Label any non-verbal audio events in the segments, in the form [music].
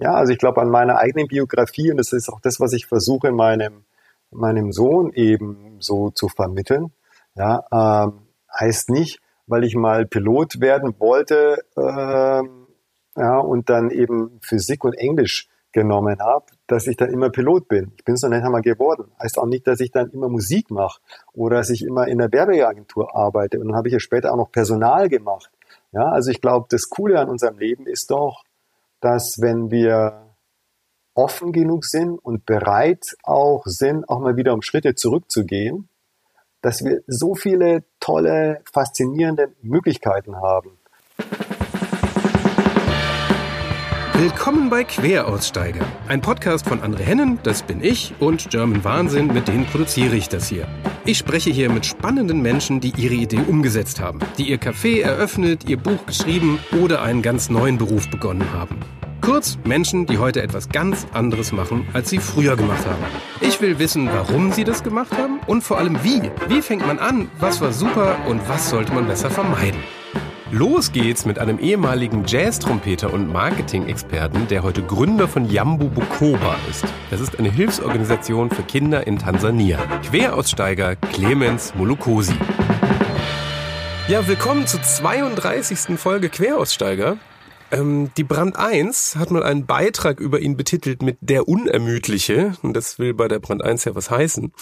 Ja, also ich glaube an meiner eigenen Biografie und das ist auch das, was ich versuche meinem, meinem Sohn eben so zu vermitteln. Ja, ähm, heißt nicht, weil ich mal Pilot werden wollte, ähm, ja, und dann eben Physik und Englisch genommen habe, dass ich dann immer Pilot bin. Ich bin es noch nicht einmal geworden. Heißt auch nicht, dass ich dann immer Musik mache oder dass ich immer in der Werbeagentur arbeite. Und dann habe ich ja später auch noch Personal gemacht. Ja, also ich glaube, das Coole an unserem Leben ist doch, dass wenn wir offen genug sind und bereit auch sind, auch mal wieder um Schritte zurückzugehen, dass wir so viele tolle, faszinierende Möglichkeiten haben. Willkommen bei Queraussteiger, ein Podcast von André Hennen, das bin ich, und German Wahnsinn, mit denen produziere ich das hier. Ich spreche hier mit spannenden Menschen, die ihre Idee umgesetzt haben, die ihr Café eröffnet, ihr Buch geschrieben oder einen ganz neuen Beruf begonnen haben. Kurz Menschen, die heute etwas ganz anderes machen, als sie früher gemacht haben. Ich will wissen, warum sie das gemacht haben und vor allem wie. Wie fängt man an, was war super und was sollte man besser vermeiden. Los geht's mit einem ehemaligen Jazz-Trompeter und Marketing-Experten, der heute Gründer von Yambu Bukoba ist. Das ist eine Hilfsorganisation für Kinder in Tansania. Queraussteiger Clemens Mulukosi. Ja, willkommen zur 32. Folge Queraussteiger. Ähm, die Brand 1 hat mal einen Beitrag über ihn betitelt mit Der Unermüdliche. Und das will bei der Brand 1 ja was heißen.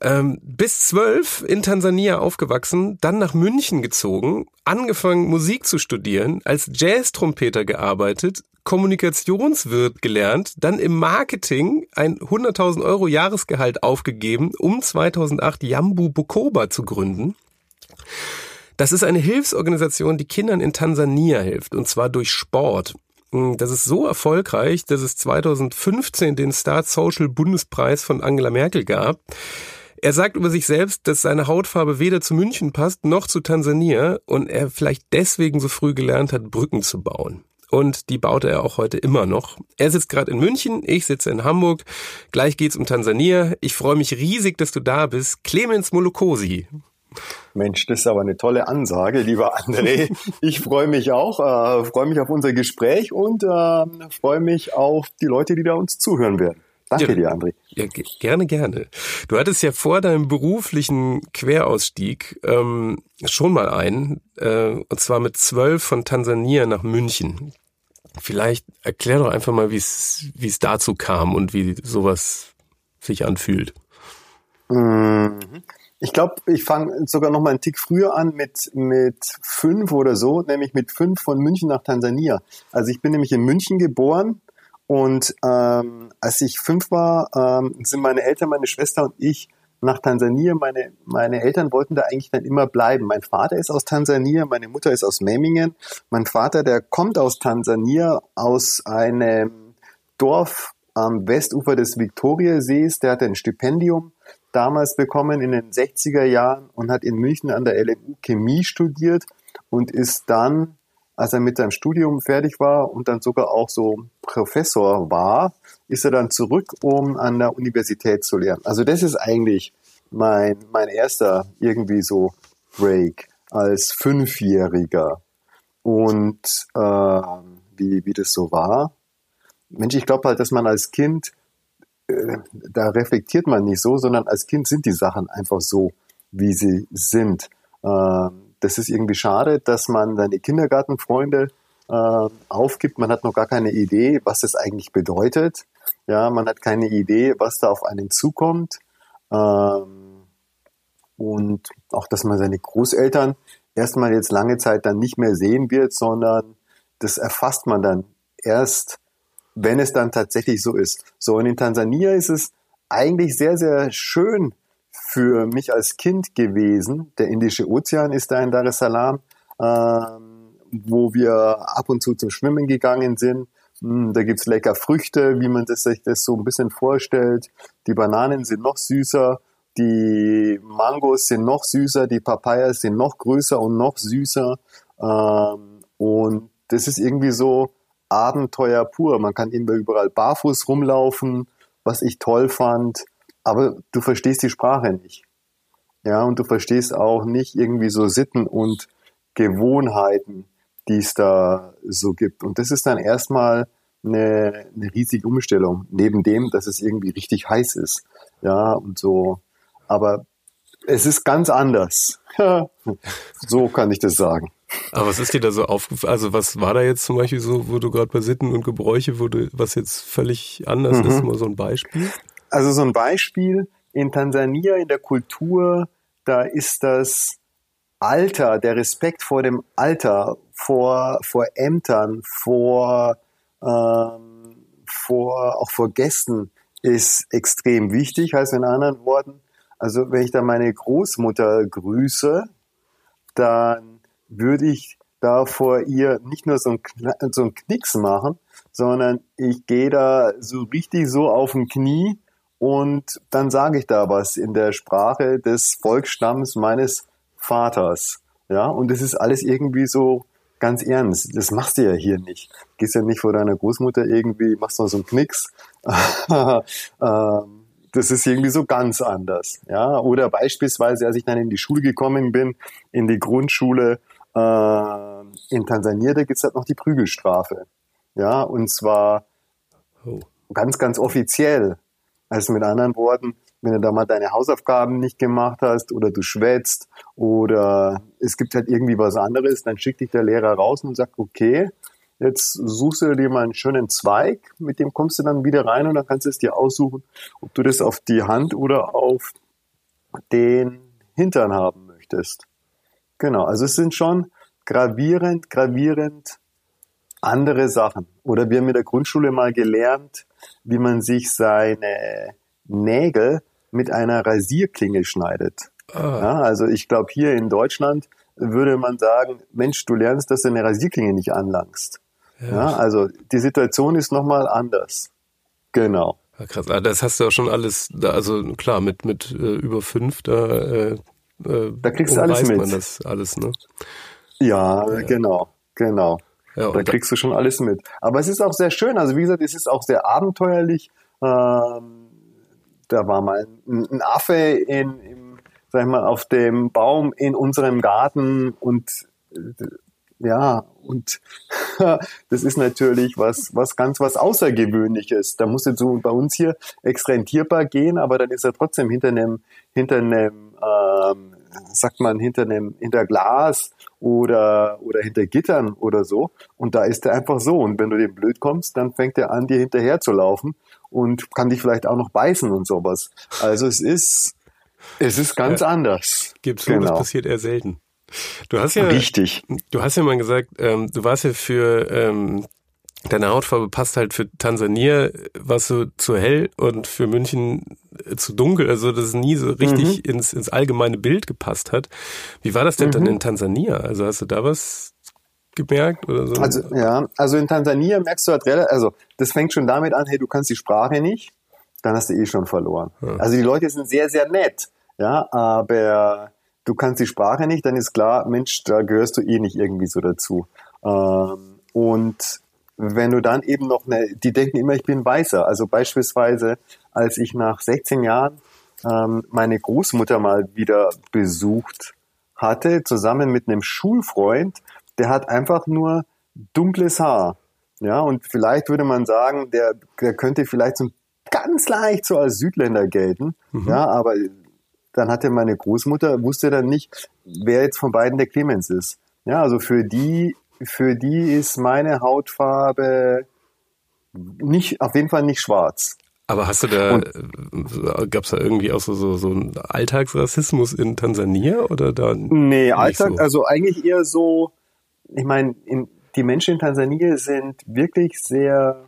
Ähm, bis zwölf in Tansania aufgewachsen, dann nach München gezogen, angefangen Musik zu studieren, als Jazz-Trompeter gearbeitet, Kommunikationswirt gelernt, dann im Marketing ein 100.000 Euro Jahresgehalt aufgegeben, um 2008 Yambu Bukoba zu gründen. Das ist eine Hilfsorganisation, die Kindern in Tansania hilft, und zwar durch Sport. Das ist so erfolgreich, dass es 2015 den Start Social Bundespreis von Angela Merkel gab. Er sagt über sich selbst, dass seine Hautfarbe weder zu München passt noch zu Tansania und er vielleicht deswegen so früh gelernt hat, Brücken zu bauen. Und die baut er auch heute immer noch. Er sitzt gerade in München, ich sitze in Hamburg. Gleich geht's um Tansania. Ich freue mich riesig, dass du da bist. Clemens Molokosi. Mensch, das ist aber eine tolle Ansage, lieber [laughs] André. Ich freue mich auch, äh, freue mich auf unser Gespräch und äh, freue mich auf die Leute, die da uns zuhören werden. Danke ja, dir, André. Ja, gerne, gerne. Du hattest ja vor deinem beruflichen Querausstieg ähm, schon mal einen, äh, und zwar mit zwölf von Tansania nach München. Vielleicht erklär doch einfach mal, wie es wie es dazu kam und wie sowas sich anfühlt. Mhm. Ich glaube, ich fange sogar noch mal einen Tick früher an mit mit fünf oder so, nämlich mit fünf von München nach Tansania. Also ich bin nämlich in München geboren und ähm, als ich fünf war, ähm, sind meine Eltern, meine Schwester und ich nach Tansania. Meine, meine Eltern wollten da eigentlich dann immer bleiben. Mein Vater ist aus Tansania, meine Mutter ist aus Memmingen. Mein Vater, der kommt aus Tansania, aus einem Dorf am Westufer des Viktoriasees. Der hatte ein Stipendium damals bekommen in den 60er Jahren und hat in München an der LMU Chemie studiert und ist dann als er mit seinem Studium fertig war und dann sogar auch so Professor war, ist er dann zurück, um an der Universität zu lernen. Also das ist eigentlich mein, mein erster irgendwie so Break als Fünfjähriger. Und äh, wie, wie das so war. Mensch, ich glaube halt, dass man als Kind, äh, da reflektiert man nicht so, sondern als Kind sind die Sachen einfach so, wie sie sind. Ähm, das ist irgendwie schade, dass man seine Kindergartenfreunde äh, aufgibt. Man hat noch gar keine Idee, was das eigentlich bedeutet. Ja, man hat keine Idee, was da auf einen zukommt. Ähm, und auch, dass man seine Großeltern erstmal jetzt lange Zeit dann nicht mehr sehen wird, sondern das erfasst man dann erst, wenn es dann tatsächlich so ist. So, und in Tansania ist es eigentlich sehr, sehr schön, für mich als Kind gewesen. Der Indische Ozean ist da in Dar es Salaam, ähm, wo wir ab und zu zum Schwimmen gegangen sind. Hm, da gibt's lecker Früchte, wie man das, sich das so ein bisschen vorstellt. Die Bananen sind noch süßer, die Mangos sind noch süßer, die Papayas sind noch größer und noch süßer. Ähm, und das ist irgendwie so Abenteuer pur. Man kann überall barfuß rumlaufen, was ich toll fand aber du verstehst die Sprache nicht. Ja, und du verstehst auch nicht irgendwie so Sitten und Gewohnheiten, die es da so gibt. Und das ist dann erstmal eine, eine riesige Umstellung. Neben dem, dass es irgendwie richtig heiß ist. Ja, und so. Aber es ist ganz anders. [laughs] so kann ich das sagen. Aber was ist dir da so aufgefallen? Also was war da jetzt zum Beispiel so, wo du gerade bei Sitten und Gebräuche, wo du, was jetzt völlig anders mhm. ist, mal so ein Beispiel? Also so ein Beispiel in Tansania in der Kultur, da ist das Alter, der Respekt vor dem Alter, vor, vor Ämtern, vor, ähm, vor, auch vor Gästen ist extrem wichtig, heißt in anderen Worten, also wenn ich da meine Großmutter grüße, dann würde ich da vor ihr nicht nur so ein, so ein Knicks machen, sondern ich gehe da so richtig so auf dem Knie und dann sage ich da was in der Sprache des Volksstamms meines Vaters. Ja, und das ist alles irgendwie so ganz ernst. Das machst du ja hier nicht. Gehst ja nicht vor deiner Großmutter irgendwie, machst noch so einen Knicks. [laughs] Ähm, das ist irgendwie so ganz anders. Ja, oder beispielsweise, als ich dann in die Schule gekommen bin, in die Grundschule äh, in Tansania, da gibt's halt noch die Prügelstrafe. Ja, und zwar oh. ganz, ganz offiziell. Also mit anderen Worten, wenn du da mal deine Hausaufgaben nicht gemacht hast oder du schwätzt oder es gibt halt irgendwie was anderes, dann schickt dich der Lehrer raus und sagt, okay, jetzt suchst du dir mal einen schönen Zweig, mit dem kommst du dann wieder rein und dann kannst du es dir aussuchen, ob du das auf die Hand oder auf den Hintern haben möchtest. Genau, also es sind schon gravierend, gravierend andere Sachen. Oder wir haben in der Grundschule mal gelernt, wie man sich seine Nägel mit einer Rasierklinge schneidet. Ah. Ja, also ich glaube, hier in Deutschland würde man sagen, Mensch, du lernst, dass du eine Rasierklinge nicht anlangst. Ja. ja also die Situation ist nochmal anders. Genau. Krass, ah, das hast du ja schon alles, also klar, mit, mit äh, über fünf, da, äh, äh da kriegst du alles mit. man das alles, ne? Ja, ja. genau, genau. Ja, da kriegst du schon alles mit. Aber es ist auch sehr schön. Also wie gesagt, es ist auch sehr abenteuerlich. Ähm, da war mal ein, ein Affe in, im, sag ich mal, auf dem Baum in unserem Garten und äh, ja, und [laughs] das ist natürlich was, was ganz was Außergewöhnliches. Da muss jetzt so bei uns hier extra in Tierpark gehen, aber dann ist er trotzdem hinter einem, hinter einem, ähm, sagt man, hinter einem, hinter Glas oder, oder hinter Gittern oder so. Und da ist er einfach so. Und wenn du dem blöd kommst, dann fängt er an, dir hinterher zu laufen und kann dich vielleicht auch noch beißen und sowas. Also es ist, es ist ganz ja, anders. Gibt's so, genau. das passiert eher selten. Du hast ja, Richtig. Du hast ja mal gesagt, ähm, du warst ja für ähm, deine Hautfarbe passt halt für Tansania, warst du zu hell und für München äh, zu dunkel, also dass es nie so richtig mhm. ins, ins allgemeine Bild gepasst hat. Wie war das denn mhm. dann in Tansania? Also hast du da was gemerkt oder so? Also ja, also in Tansania merkst du halt relativ, also das fängt schon damit an, hey, du kannst die Sprache nicht, dann hast du eh schon verloren. Ja. Also die Leute sind sehr, sehr nett, ja, aber du kannst die Sprache nicht, dann ist klar, Mensch, da gehörst du eh nicht irgendwie so dazu. Ähm, und wenn du dann eben noch eine, die denken immer, ich bin Weißer. Also beispielsweise, als ich nach 16 Jahren ähm, meine Großmutter mal wieder besucht hatte, zusammen mit einem Schulfreund, der hat einfach nur dunkles Haar. Ja, und vielleicht würde man sagen, der, der könnte vielleicht so ganz leicht so als Südländer gelten. Mhm. Ja, aber dann hatte meine Großmutter, wusste dann nicht, wer jetzt von beiden der Clemens ist. Ja, also für die, für die ist meine Hautfarbe nicht, auf jeden Fall nicht schwarz. Aber hast du da, gab es da irgendwie auch so, so, so einen Alltagsrassismus in Tansania oder da? Nee, Alltag, so? also eigentlich eher so, ich meine, die Menschen in Tansania sind wirklich sehr,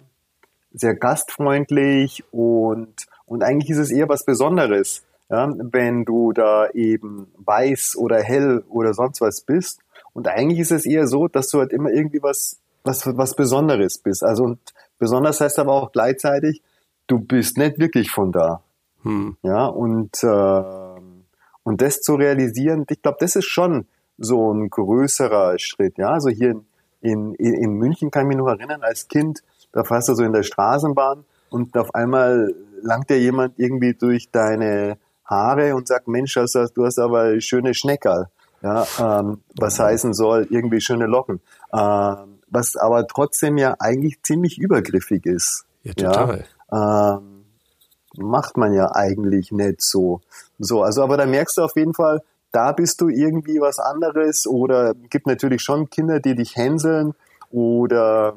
sehr gastfreundlich und, und eigentlich ist es eher was Besonderes, ja, wenn du da eben weiß oder hell oder sonst was bist. Und eigentlich ist es eher so, dass du halt immer irgendwie was, was, was Besonderes bist. Also und besonders heißt aber auch gleichzeitig, du bist nicht wirklich von da. Hm. Ja, und, äh, und das zu realisieren, ich glaube, das ist schon so ein größerer Schritt. Ja, also hier in, in, in München kann ich mich noch erinnern, als Kind, da fährst du so in der Straßenbahn und auf einmal langt dir jemand irgendwie durch deine Haare und sagt, Mensch, du hast, aber schöne Schneckerl. Ja, ähm, was heißen soll, irgendwie schöne Locken. Ähm, was aber trotzdem ja eigentlich ziemlich übergriffig ist. Ja, total. Ja? Ähm, macht man ja eigentlich nicht so. So, also aber da merkst du auf jeden Fall, da bist du irgendwie was anderes oder gibt natürlich schon Kinder, die dich hänseln oder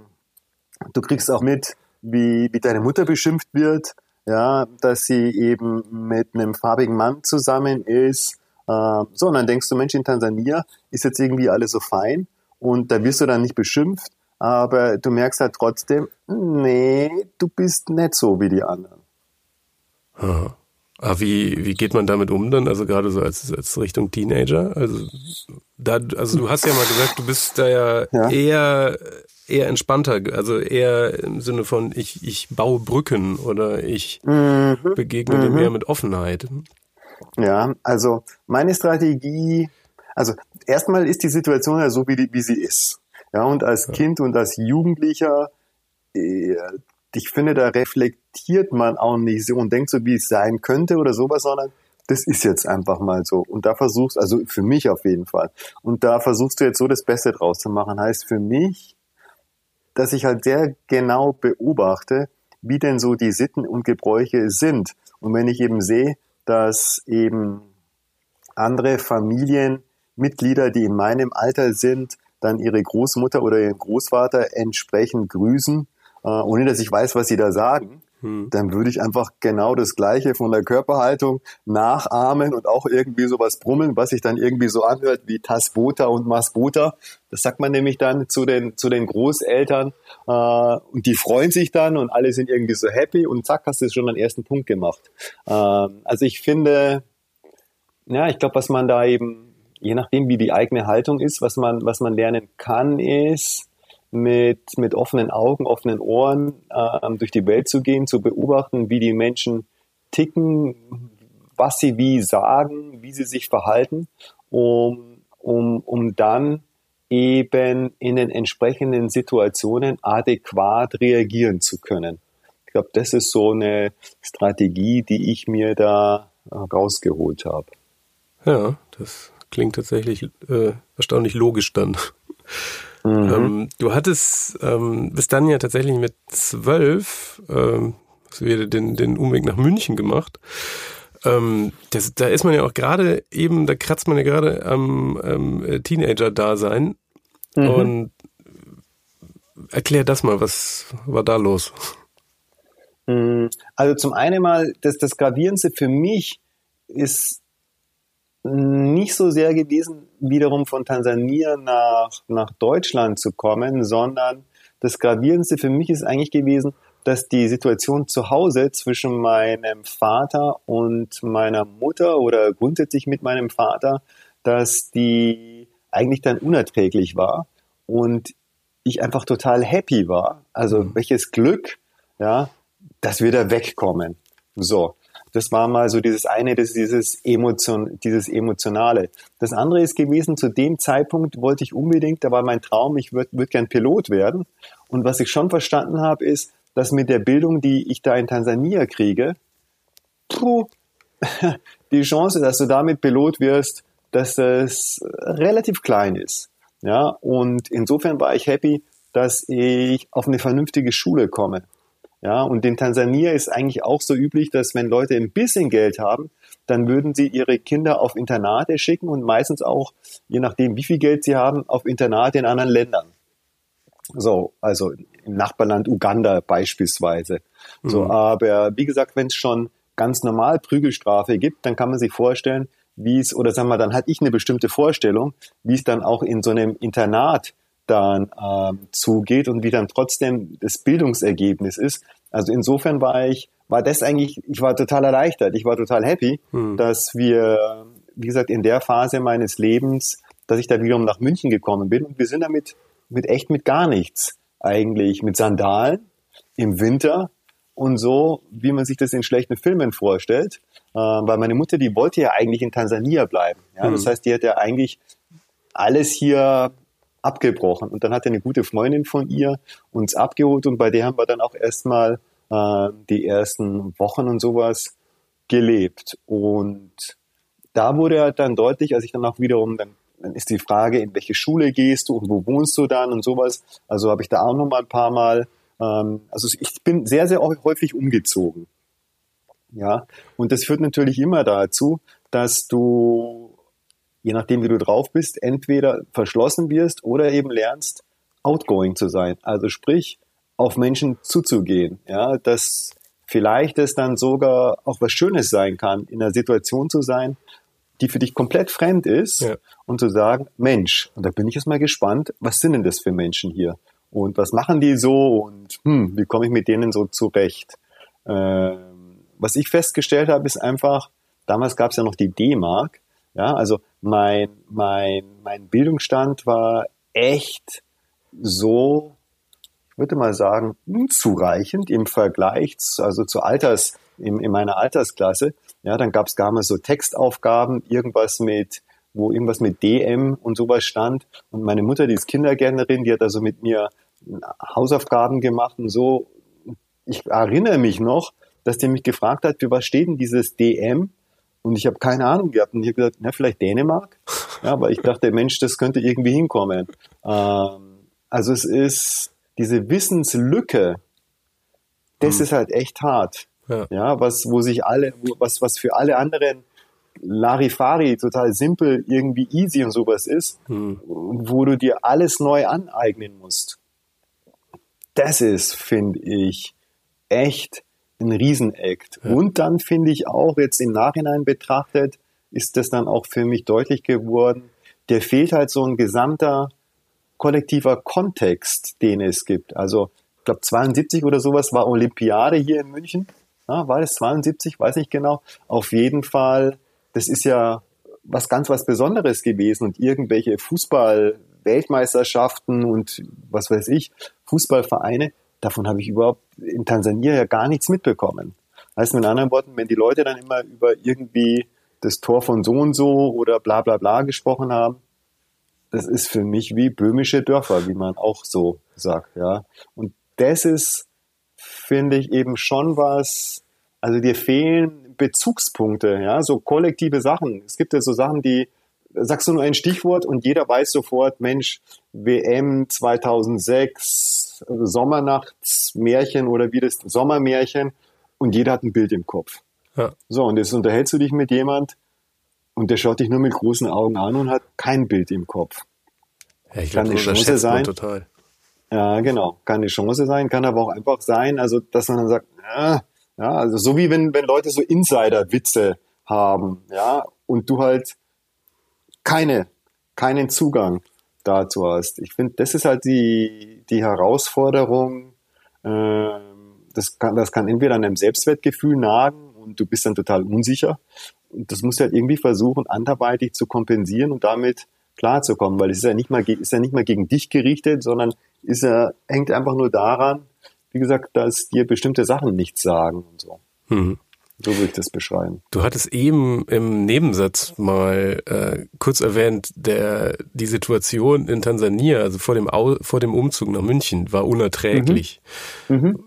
du kriegst auch mit, wie, wie deine Mutter beschimpft wird, ja, dass sie eben mit einem farbigen Mann zusammen ist. Äh, so, und dann denkst du, Mensch, in Tansania ist jetzt irgendwie alles so fein und da wirst du dann nicht beschimpft, aber du merkst halt trotzdem, nee, du bist nicht so wie die anderen. Aha. Aber wie, wie geht man damit um dann? Also gerade so als, als Richtung Teenager? Also da, also du hast ja mal gesagt, du bist da ja, ja. eher eher entspannter, also eher im Sinne von ich, ich baue Brücken oder ich mhm. begegne mhm. dem eher mit Offenheit. Ja, also meine Strategie, also erstmal ist die Situation ja so, wie, die, wie sie ist. Ja, und als ja. Kind und als Jugendlicher, äh, ich finde, da reflektiert man auch nicht so und denkt so, wie es sein könnte oder sowas, sondern das ist jetzt einfach mal so. Und da versuchst, also für mich auf jeden Fall. Und da versuchst du jetzt so das Beste draus zu machen. Heißt für mich, dass ich halt sehr genau beobachte, wie denn so die Sitten und Gebräuche sind. Und wenn ich eben sehe, dass eben andere Familienmitglieder, die in meinem Alter sind, dann ihre Großmutter oder ihren Großvater entsprechend grüßen, äh, ohne dass ich weiß, was sie da sagen, hm. dann würde ich einfach genau das Gleiche von der Körperhaltung nachahmen und auch irgendwie sowas brummeln, was sich dann irgendwie so anhört wie Tasbota und Masbota. Das sagt man nämlich dann zu den, zu den Großeltern äh, und die freuen sich dann und alle sind irgendwie so happy und zack, hast du schon den ersten Punkt gemacht. Äh, also ich finde, ja, ich glaube, was man da eben, je nachdem wie die eigene Haltung ist, was man, was man lernen kann, ist, mit, mit offenen Augen, offenen Ohren äh, durch die Welt zu gehen, zu beobachten, wie die Menschen ticken, was sie wie sagen, wie sie sich verhalten, um, um, um dann eben in den entsprechenden Situationen adäquat reagieren zu können. Ich glaube, das ist so eine Strategie, die ich mir da rausgeholt habe. Ja, das klingt tatsächlich äh, erstaunlich logisch dann. Mhm. Ähm, du hattest ähm, bis dann ja tatsächlich mit zwölf ähm, den, den Umweg nach München gemacht. Ähm, das, da ist man ja auch gerade eben, da kratzt man ja gerade am ähm, Teenager-Dasein. Mhm. Und erklär das mal, was war da los? Mhm. Also zum einen mal, das, das Gravierendste für mich ist nicht so sehr gewesen, wiederum von Tansania nach, nach Deutschland zu kommen, sondern das Gravierendste für mich ist eigentlich gewesen, dass die Situation zu Hause zwischen meinem Vater und meiner Mutter oder grundsätzlich mit meinem Vater, dass die eigentlich dann unerträglich war und ich einfach total happy war. Also mhm. welches Glück, ja, dass wir da wegkommen. So. Das war mal so dieses eine, das dieses Emotion, dieses Emotionale. Das andere ist gewesen, zu dem Zeitpunkt wollte ich unbedingt, da war mein Traum, ich würde würd gern Pilot werden. Und was ich schon verstanden habe, ist, dass mit der Bildung, die ich da in Tansania kriege, puh, [laughs] die Chance, dass du damit Pilot wirst, dass das relativ klein ist. Ja, und insofern war ich happy, dass ich auf eine vernünftige Schule komme. Ja, und in Tansania ist eigentlich auch so üblich, dass wenn Leute ein bisschen Geld haben, dann würden sie ihre Kinder auf Internate schicken und meistens auch, je nachdem, wie viel Geld sie haben, auf Internate in anderen Ländern. So, also im Nachbarland Uganda beispielsweise. Mhm. So, aber wie gesagt, wenn es schon ganz normal Prügelstrafe gibt, dann kann man sich vorstellen, wie es, oder sagen wir, dann hatte ich eine bestimmte Vorstellung, wie es dann auch in so einem Internat dann ähm, zugeht und wie dann trotzdem das Bildungsergebnis ist. Also insofern war ich, war das eigentlich, ich war total erleichtert, ich war total happy, hm. dass wir, wie gesagt, in der Phase meines Lebens, dass ich da wiederum nach München gekommen bin und wir sind damit mit echt mit gar nichts eigentlich, mit Sandalen im Winter und so, wie man sich das in schlechten Filmen vorstellt, äh, weil meine Mutter, die wollte ja eigentlich in Tansania bleiben. Ja? Hm. Das heißt, die hat ja eigentlich alles hier abgebrochen. Und dann hat eine gute Freundin von ihr uns abgeholt und bei der haben wir dann auch erstmal äh, die ersten Wochen und sowas gelebt. Und da wurde halt dann deutlich, als ich dann auch wiederum dann dann ist die Frage, in welche Schule gehst du und wo wohnst du dann und sowas. Also habe ich da auch noch mal ein paar Mal, ähm, also ich bin sehr, sehr häufig umgezogen. Ja, und das führt natürlich immer dazu, dass du, je nachdem wie du drauf bist, entweder verschlossen wirst oder eben lernst, outgoing zu sein. Also sprich, auf Menschen zuzugehen. Ja, dass vielleicht es dann sogar auch was Schönes sein kann, in einer Situation zu sein, die für dich komplett fremd ist ja. und zu sagen, Mensch, und da bin ich jetzt mal gespannt, was sind denn das für Menschen hier? Und was machen die so? Und hm, wie komme ich mit denen so zurecht? Ähm, was ich festgestellt habe, ist einfach, damals gab es ja noch die D-Mark. Ja, also mein, mein, mein Bildungsstand war echt so, ich würde mal sagen, unzureichend im Vergleich, zu, also zu Alters, in, in meiner Altersklasse. Ja, dann gab es gar mal so Textaufgaben, irgendwas mit, wo irgendwas mit DM und sowas stand. Und meine Mutter, die ist Kindergärtnerin, die hat also mit mir Hausaufgaben gemacht und so. Ich erinnere mich noch, dass die mich gefragt hat, für was steht denn dieses DM? Und ich habe keine Ahnung gehabt. Und ich habe gesagt, na, vielleicht Dänemark? Ja, aber ich dachte, Mensch, das könnte irgendwie hinkommen. Ähm, also es ist diese Wissenslücke, das hm. ist halt echt hart. Ja. ja, was, wo sich alle, was, was für alle anderen Larifari total simpel, irgendwie easy und sowas ist, hm. wo du dir alles neu aneignen musst. Das ist, finde ich, echt ein Riesenakt. Ja. Und dann finde ich auch jetzt im Nachhinein betrachtet, ist das dann auch für mich deutlich geworden, der fehlt halt so ein gesamter kollektiver Kontext, den es gibt. Also ich glaube 72 oder sowas war Olympiade hier in München ja, war das 72? Weiß nicht genau. Auf jeden Fall, das ist ja was ganz was Besonderes gewesen und irgendwelche Fußball-Weltmeisterschaften und was weiß ich, Fußballvereine, davon habe ich überhaupt in Tansania ja gar nichts mitbekommen. Heißt mit anderen Worten, wenn die Leute dann immer über irgendwie das Tor von so und so oder bla bla bla gesprochen haben, das ist für mich wie böhmische Dörfer, wie man auch so sagt, ja. Und das ist finde ich eben schon was, also dir fehlen Bezugspunkte, ja, so kollektive Sachen. Es gibt ja so Sachen, die, sagst du nur ein Stichwort und jeder weiß sofort, Mensch, WM 2006, Sommernachtsmärchen oder wie das, Sommermärchen und jeder hat ein Bild im Kopf. Ja. So, und jetzt unterhältst du dich mit jemand und der schaut dich nur mit großen Augen an und hat kein Bild im Kopf. Ja, ich glaube, Kann eine Chance sein. Total. Ja, genau. Kann eine Chance sein, kann aber auch einfach sein, also dass man dann sagt, äh, ja, also so wie wenn, wenn Leute so Insider-Witze haben, ja, und du halt keine, keinen Zugang dazu hast. Ich finde, das ist halt die, die Herausforderung, äh, das kann, das kann entweder an einem Selbstwertgefühl nagen und du bist dann total unsicher. Und das musst du halt irgendwie versuchen, anderweitig zu kompensieren und damit klarzukommen, weil es ist ja nicht mal, ist ja nicht mal gegen dich gerichtet, sondern ist er, hängt einfach nur daran, wie gesagt, dass dir bestimmte Sachen nichts sagen und so. Mhm. So würde ich das beschreiben. Du hattest eben im Nebensatz mal äh, kurz erwähnt, der die Situation in Tansania, also vor dem Au vor dem Umzug nach München, war unerträglich. Mhm. Mhm.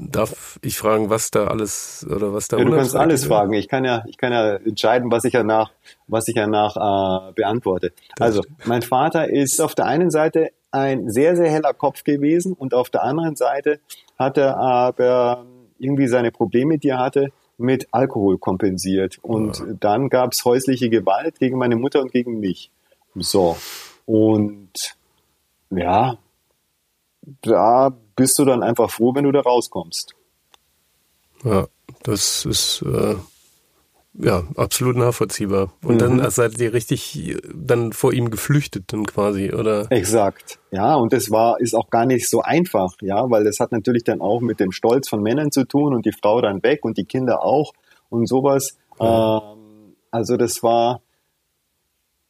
Darf ich fragen, was da alles oder was da? Ja, du kannst alles ist? fragen. Ich kann ja, ich kann ja entscheiden, was ich ja nach, was ich ja nach äh, beantworte. Also, mein Vater ist auf der einen Seite ein sehr, sehr heller Kopf gewesen und auf der anderen Seite hat er aber irgendwie seine Probleme, die er hatte, mit Alkohol kompensiert. Und ja. dann gab es häusliche Gewalt gegen meine Mutter und gegen mich. So. Und ja, da bist du dann einfach froh, wenn du da rauskommst. Ja, das ist äh, ja, absolut nachvollziehbar. Und mhm. dann seid ihr richtig dann vor ihm geflüchtet dann quasi, oder? Exakt. Ja, und das war, ist auch gar nicht so einfach, ja, weil das hat natürlich dann auch mit dem Stolz von Männern zu tun und die Frau dann weg und die Kinder auch und sowas. Ja. Ähm, also das war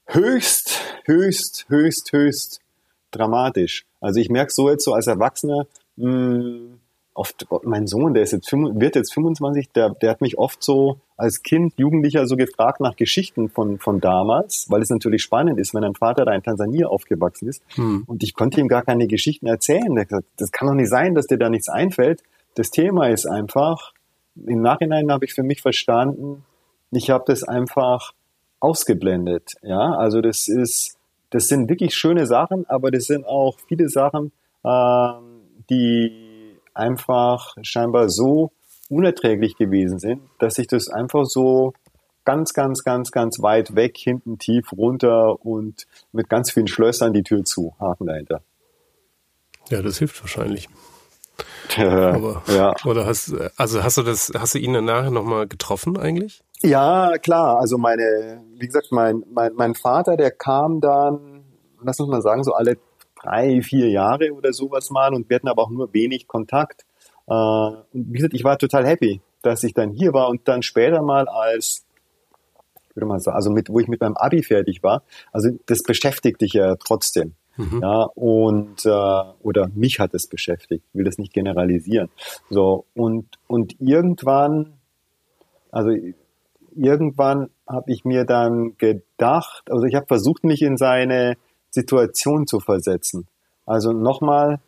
höchst, höchst, höchst, höchst dramatisch. Also ich merke so jetzt so als Erwachsener, mh, hm, oft, mein Sohn, der ist jetzt, wird jetzt 25, der, der hat mich oft so als Kind, Jugendlicher so gefragt nach Geschichten von, von damals, weil es natürlich spannend ist, wenn ein Vater da in Tansania aufgewachsen ist. Hm. Und ich konnte ihm gar keine Geschichten erzählen. Der gesagt, das kann doch nicht sein, dass dir da nichts einfällt. Das Thema ist einfach, im Nachhinein habe ich für mich verstanden, ich habe das einfach ausgeblendet. Ja, also das ist, das sind wirklich schöne Sachen, aber das sind auch viele Sachen, äh, die einfach scheinbar so unerträglich gewesen sind, dass ich das einfach so ganz, ganz, ganz, ganz weit weg, hinten tief runter und mit ganz vielen Schlössern die Tür zu, Haken dahinter. Ja, das hilft wahrscheinlich. Aber, ja. Oder hast, also hast du das, hast du ihn dann nachher nochmal getroffen eigentlich? Ja, klar. Also meine, wie gesagt, mein, mein, mein Vater, der kam dann, lass uns mal sagen, so alle drei, vier Jahre oder sowas mal und wir hatten aber auch nur wenig Kontakt. Äh, und wie gesagt, ich war total happy, dass ich dann hier war und dann später mal als, würde man sagen, also mit, wo ich mit meinem Abi fertig war, also das beschäftigt dich ja trotzdem. Mhm. Ja, und äh, oder mich hat es beschäftigt, ich will das nicht generalisieren. So, und, und irgendwann, also irgendwann habe ich mir dann gedacht, also ich habe versucht, mich in seine Situation zu versetzen. Also nochmal,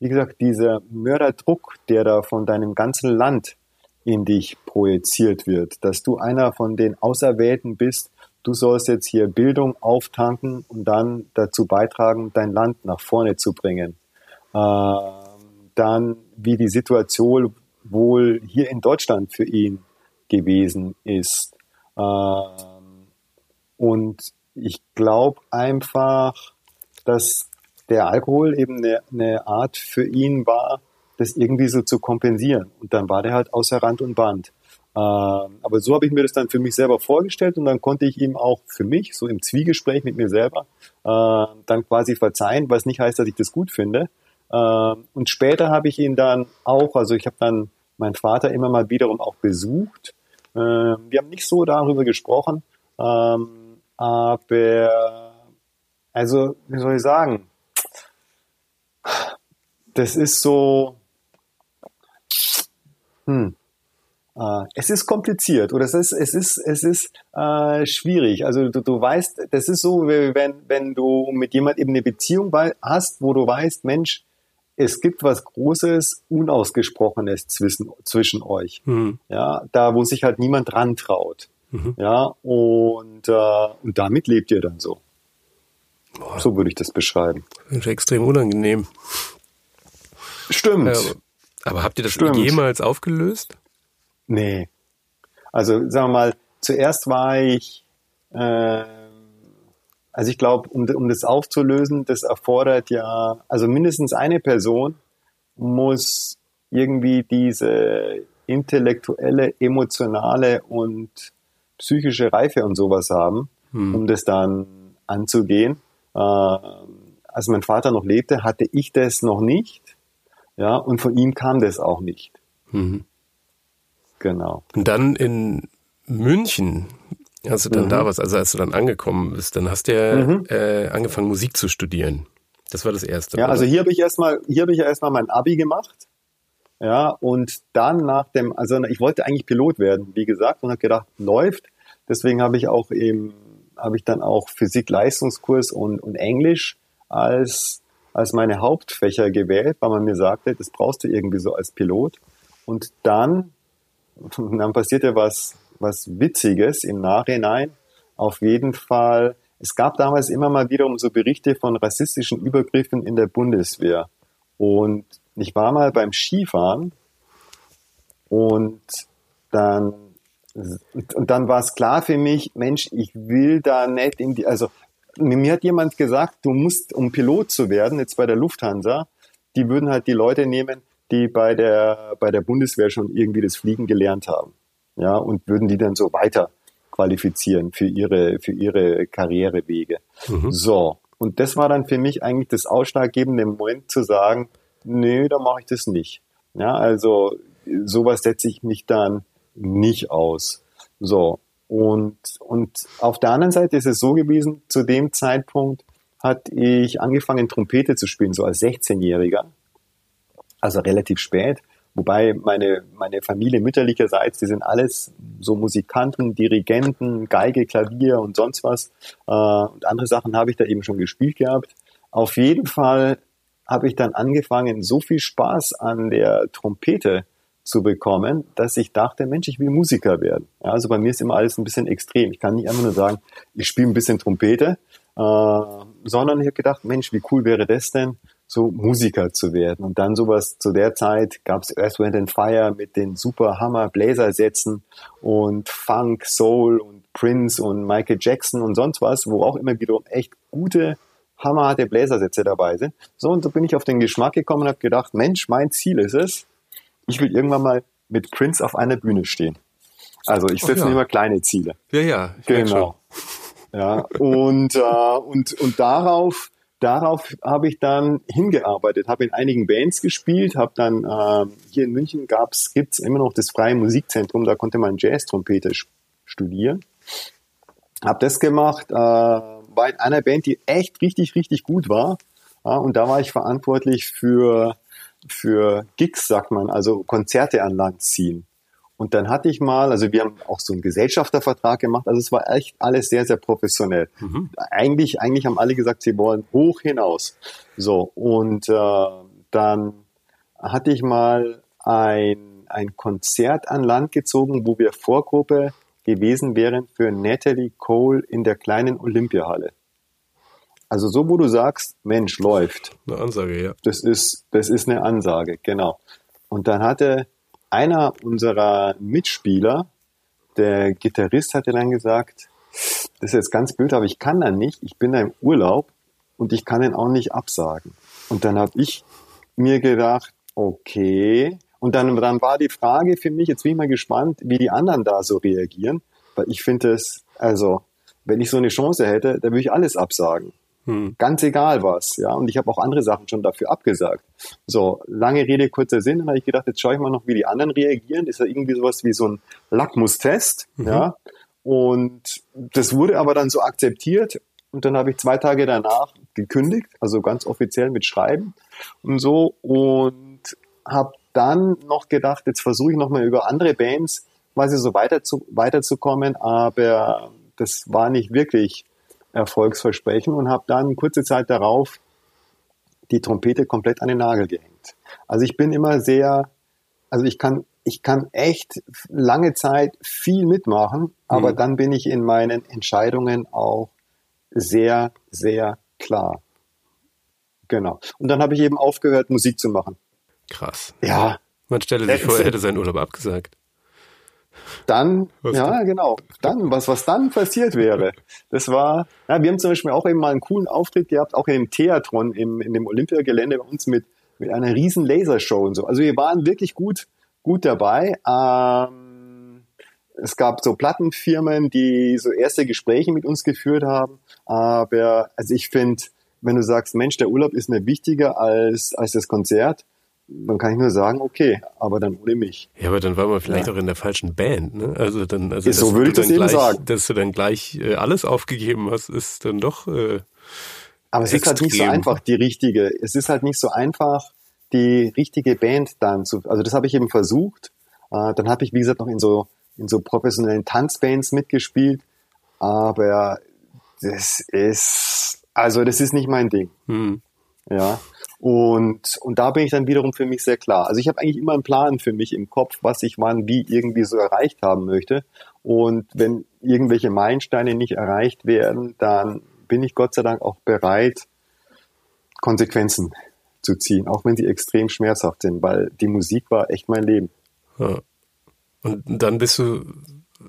wie gesagt, dieser Mörderdruck, der da von deinem ganzen Land in dich projiziert wird, dass du einer von den Auserwählten bist, du sollst jetzt hier Bildung auftanken und dann dazu beitragen, dein Land nach vorne zu bringen. Ähm, dann, wie die Situation wohl hier in Deutschland für ihn gewesen ist. Ähm, und ich glaube einfach, dass der Alkohol eben eine, eine Art für ihn war, das irgendwie so zu kompensieren. Und dann war der halt außer Rand und Band. Ähm, aber so habe ich mir das dann für mich selber vorgestellt und dann konnte ich ihm auch für mich, so im Zwiegespräch mit mir selber, äh, dann quasi verzeihen, was nicht heißt, dass ich das gut finde. Ähm, und später habe ich ihn dann auch, also ich habe dann meinen Vater immer mal wiederum auch besucht. Ähm, wir haben nicht so darüber gesprochen, aber also, wie soll ich sagen, das ist so, hm, äh, es ist kompliziert oder es ist, es ist, es ist äh, schwierig. Also du, du weißt, das ist so, wenn, wenn du mit jemand eben eine Beziehung hast, wo du weißt, Mensch, es gibt was Großes, Unausgesprochenes zwischen, zwischen euch. Mhm. Ja, da wo sich halt niemand dran traut. Mhm. Ja, und, äh, und damit lebt ihr dann so. Boah. So würde ich das beschreiben. Das ist extrem unangenehm. Stimmt. Ja, aber, aber, habt ihr das Stimmt. jemals aufgelöst? Nee. Also sagen wir mal, zuerst war ich, äh, also ich glaube, um, um das aufzulösen, das erfordert ja, also mindestens eine Person muss irgendwie diese intellektuelle, emotionale und psychische Reife und sowas haben, hm. um das dann anzugehen. Äh, als mein Vater noch lebte, hatte ich das noch nicht. Ja, und von ihm kam das auch nicht. Mhm. Genau. Und dann in München hast du dann mhm. da was, also als du dann angekommen bist, dann hast du ja mhm. äh, angefangen Musik zu studieren. Das war das erste. Ja, oder? also hier habe ich erstmal, hier habe ich ja erstmal mein Abi gemacht. Ja, und dann nach dem, also ich wollte eigentlich Pilot werden, wie gesagt, und habe gedacht, läuft. Deswegen habe ich auch eben, habe ich dann auch Physik-Leistungskurs und, und Englisch als, als meine Hauptfächer gewählt, weil man mir sagte, das brauchst du irgendwie so als Pilot. Und dann [laughs] dann passiert ja was, was Witziges im Nachhinein. Auf jeden Fall. Es gab damals immer mal wiederum so Berichte von rassistischen Übergriffen in der Bundeswehr. Und ich war mal beim Skifahren und dann, und dann war es klar für mich, Mensch, ich will da nicht in die, also mir hat jemand gesagt, du musst, um Pilot zu werden, jetzt bei der Lufthansa, die würden halt die Leute nehmen, die bei der, bei der Bundeswehr schon irgendwie das Fliegen gelernt haben. Ja, und würden die dann so weiter qualifizieren für ihre, für ihre Karrierewege. Mhm. So. Und das war dann für mich eigentlich das ausschlaggebende Moment zu sagen, nee, da mache ich das nicht. Ja, also sowas setze ich mich dann nicht aus. So. Und, und auf der anderen Seite ist es so gewesen, zu dem Zeitpunkt hatte ich angefangen, Trompete zu spielen, so als 16-Jähriger also relativ spät. Wobei meine, meine Familie mütterlicherseits, die sind alles so Musikanten, Dirigenten, Geige, Klavier und sonst was. Äh, und andere Sachen habe ich da eben schon gespielt gehabt. Auf jeden Fall habe ich dann angefangen, so viel Spaß an der Trompete zu bekommen, dass ich dachte, Mensch, ich will Musiker werden. Ja, also bei mir ist immer alles ein bisschen extrem. Ich kann nicht einfach nur sagen, ich spiele ein bisschen Trompete, äh, sondern ich habe gedacht, Mensch, wie cool wäre das denn, so Musiker zu werden. Und dann sowas zu der Zeit gab es Earth, Wind and Fire mit den super Hammer Bläsersätzen und Funk, Soul und Prince und Michael Jackson und sonst was, wo auch immer wiederum echt gute hammerharte Bläsersätze dabei sind. So, und so bin ich auf den Geschmack gekommen und habe gedacht, Mensch, mein Ziel ist es, ich will irgendwann mal mit Prince auf einer Bühne stehen. Also ich setze oh, ja. mir immer kleine Ziele. Ja, ja. Genau. Ja, und, äh, und, und darauf darauf habe ich dann hingearbeitet, habe in einigen Bands gespielt, habe dann äh, hier in München gab's gibt's immer noch das freie Musikzentrum, da konnte man Jazz-Trompete studieren. Habe das gemacht, äh, war in einer Band, die echt richtig richtig gut war, ja, und da war ich verantwortlich für für Gigs, sagt man, also Konzerte an Land ziehen. Und dann hatte ich mal, also wir haben auch so einen Gesellschaftervertrag gemacht, also es war echt alles sehr, sehr professionell. Mhm. Eigentlich, eigentlich haben alle gesagt, sie wollen hoch hinaus. So, und äh, dann hatte ich mal ein, ein Konzert an Land gezogen, wo wir Vorgruppe gewesen wären für Natalie Cole in der kleinen Olympiahalle. Also so, wo du sagst, Mensch, läuft. Eine Ansage, ja. Das ist, das ist eine Ansage, genau. Und dann hatte einer unserer Mitspieler, der Gitarrist, hatte dann gesagt, das ist jetzt ganz blöd, aber ich kann dann nicht, ich bin da im Urlaub und ich kann den auch nicht absagen. Und dann habe ich mir gedacht, okay. Und dann, dann war die Frage für mich, jetzt bin ich mal gespannt, wie die anderen da so reagieren, weil ich finde es, also, wenn ich so eine Chance hätte, dann würde ich alles absagen. Hm. Ganz egal was, ja. Und ich habe auch andere Sachen schon dafür abgesagt. So, lange Rede, kurzer Sinn. Dann habe ich gedacht, jetzt schaue ich mal noch, wie die anderen reagieren. Ist ja irgendwie sowas wie so ein Lackmustest, mhm. ja. Und das wurde aber dann so akzeptiert. Und dann habe ich zwei Tage danach gekündigt, also ganz offiziell mit Schreiben und so. Und habe dann noch gedacht, jetzt versuche ich nochmal über andere Bands quasi so weiter zu, weiterzukommen. Aber das war nicht wirklich Erfolgsversprechen und habe dann kurze Zeit darauf die Trompete komplett an den Nagel gehängt. Also ich bin immer sehr, also ich kann, ich kann echt lange Zeit viel mitmachen, aber mhm. dann bin ich in meinen Entscheidungen auch sehr, sehr klar. Genau. Und dann habe ich eben aufgehört, Musik zu machen. Krass. Ja. Man stelle sich vor, er hätte seinen Urlaub abgesagt dann, was ja, dann? genau, dann, was, was dann passiert wäre. Das war, ja, wir haben zum Beispiel auch eben mal einen coolen Auftritt gehabt, auch dem Theatron, im, in dem Olympiagelände bei uns mit, mit einer riesen Lasershow und so. Also wir waren wirklich gut, gut dabei. Ähm, es gab so Plattenfirmen, die so erste Gespräche mit uns geführt haben. Aber, also ich finde, wenn du sagst, Mensch, der Urlaub ist mir wichtiger als, als das Konzert, dann kann ich nur sagen, okay, aber dann ohne mich. Ja, aber dann war man vielleicht ja. auch in der falschen Band, ne? Also dann, also so würde ich das eben gleich, sagen. Dass du dann gleich äh, alles aufgegeben hast, ist dann doch. Äh, aber es extrem. ist halt nicht so einfach, die richtige. Es ist halt nicht so einfach, die richtige Band dann zu. Also das habe ich eben versucht. Äh, dann habe ich, wie gesagt, noch in so in so professionellen Tanzbands mitgespielt. Aber das ist, also das ist nicht mein Ding. Hm. Ja. Und, und da bin ich dann wiederum für mich sehr klar. Also ich habe eigentlich immer einen Plan für mich im Kopf, was ich wann wie irgendwie so erreicht haben möchte. Und wenn irgendwelche Meilensteine nicht erreicht werden, dann bin ich Gott sei Dank auch bereit, Konsequenzen zu ziehen, auch wenn sie extrem schmerzhaft sind, weil die Musik war echt mein Leben. Ja. Und dann bist du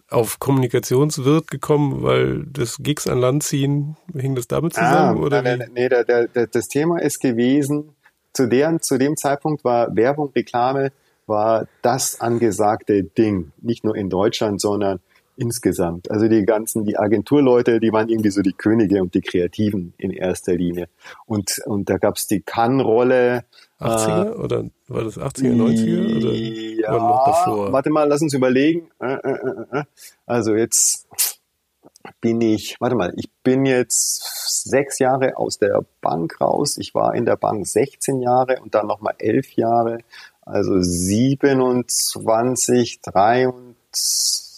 auf Kommunikationswirt gekommen, weil das Gigs an Land ziehen, hing das damit zusammen? Ah, oder nein, nein, nee, der, der, das Thema ist gewesen, zu, der, zu dem Zeitpunkt war Werbung, Reklame, war das angesagte Ding. Nicht nur in Deutschland, sondern insgesamt. Also die ganzen, die Agenturleute, die waren irgendwie so die Könige und die Kreativen in erster Linie. Und, und da gab's die Kann-Rolle. 80er äh, oder war das 80er, 90er? Oder ja, noch davor? warte mal, lass uns überlegen. Äh, äh, äh, also jetzt bin ich, warte mal, ich bin jetzt sechs Jahre aus der Bank raus. Ich war in der Bank 16 Jahre und dann nochmal elf Jahre. Also 27, 23,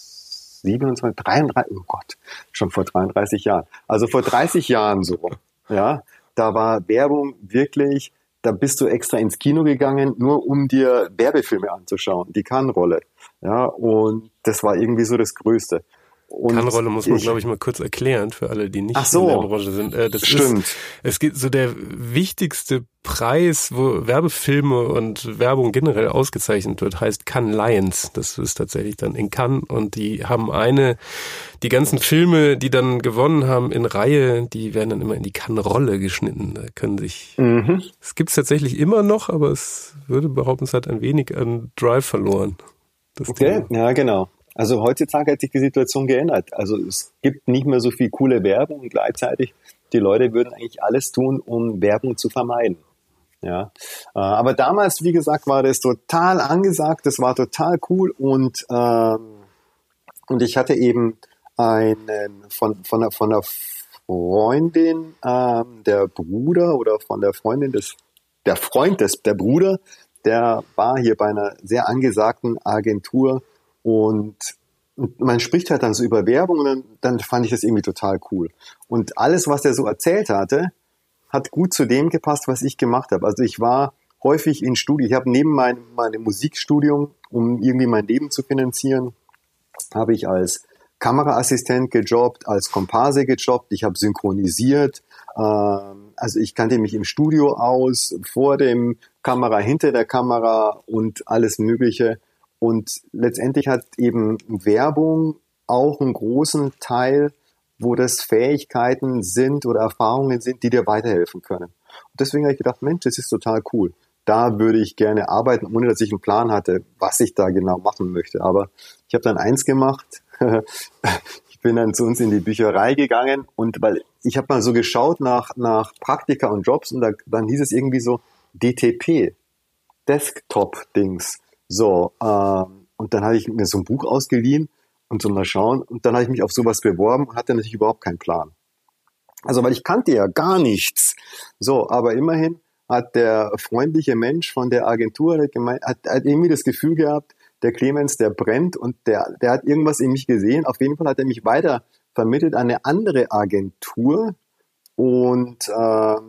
27, 33, oh Gott, schon vor 33 Jahren. Also vor 30 Jahren so, ja, da war Werbung wirklich da bist du extra ins Kino gegangen, nur um dir Werbefilme anzuschauen, die Kannrolle. Ja, und das war irgendwie so das Größte. Und Kannrolle muss man, glaube ich, mal kurz erklären für alle, die nicht so, in der Branche sind. Äh, das stimmt. Ist, es gibt so der wichtigste Preis, wo Werbefilme und Werbung generell ausgezeichnet wird, heißt Cannes Lions. Das ist tatsächlich dann in Cannes und die haben eine, die ganzen Filme, die dann gewonnen haben in Reihe, die werden dann immer in die Cannes-Rolle geschnitten. Da können sich, mhm. es gibt es tatsächlich immer noch, aber es würde behaupten, es hat ein wenig an Drive verloren. okay, Thema. ja, genau. Also heutzutage hat sich die Situation geändert. Also es gibt nicht mehr so viel coole Werbung und gleichzeitig die Leute würden eigentlich alles tun, um Werbung zu vermeiden. Ja, äh, aber damals, wie gesagt, war das total angesagt. Das war total cool und ähm, und ich hatte eben einen von von der von der Freundin ähm, der Bruder oder von der Freundin des der Freund des der Bruder, der war hier bei einer sehr angesagten Agentur und man spricht halt dann so über Werbung und dann, dann fand ich das irgendwie total cool. Und alles, was er so erzählt hatte, hat gut zu dem gepasst, was ich gemacht habe. Also ich war häufig in Studien. Ich habe neben meinem, meinem Musikstudium, um irgendwie mein Leben zu finanzieren, habe ich als Kameraassistent gejobbt, als Komparse gejobbt, ich habe synchronisiert. Ähm, also ich kannte mich im Studio aus, vor dem Kamera, hinter der Kamera und alles Mögliche. Und letztendlich hat eben Werbung auch einen großen Teil, wo das Fähigkeiten sind oder Erfahrungen sind, die dir weiterhelfen können. Und deswegen habe ich gedacht, Mensch, das ist total cool. Da würde ich gerne arbeiten, ohne dass ich einen Plan hatte, was ich da genau machen möchte. Aber ich habe dann eins gemacht. [laughs] ich bin dann zu uns in die Bücherei gegangen und weil ich habe mal so geschaut nach, nach Praktika und Jobs und da, dann hieß es irgendwie so DTP, Desktop-Dings. So, ähm, und dann habe ich mir so ein Buch ausgeliehen und so mal schauen. Und dann habe ich mich auf sowas beworben und hatte natürlich überhaupt keinen Plan. Also, weil ich kannte ja gar nichts. So, aber immerhin hat der freundliche Mensch von der Agentur hat, hat irgendwie das Gefühl gehabt, der Clemens, der brennt und der, der hat irgendwas in mich gesehen. Auf jeden Fall hat er mich weiter vermittelt an eine andere Agentur. Und äh,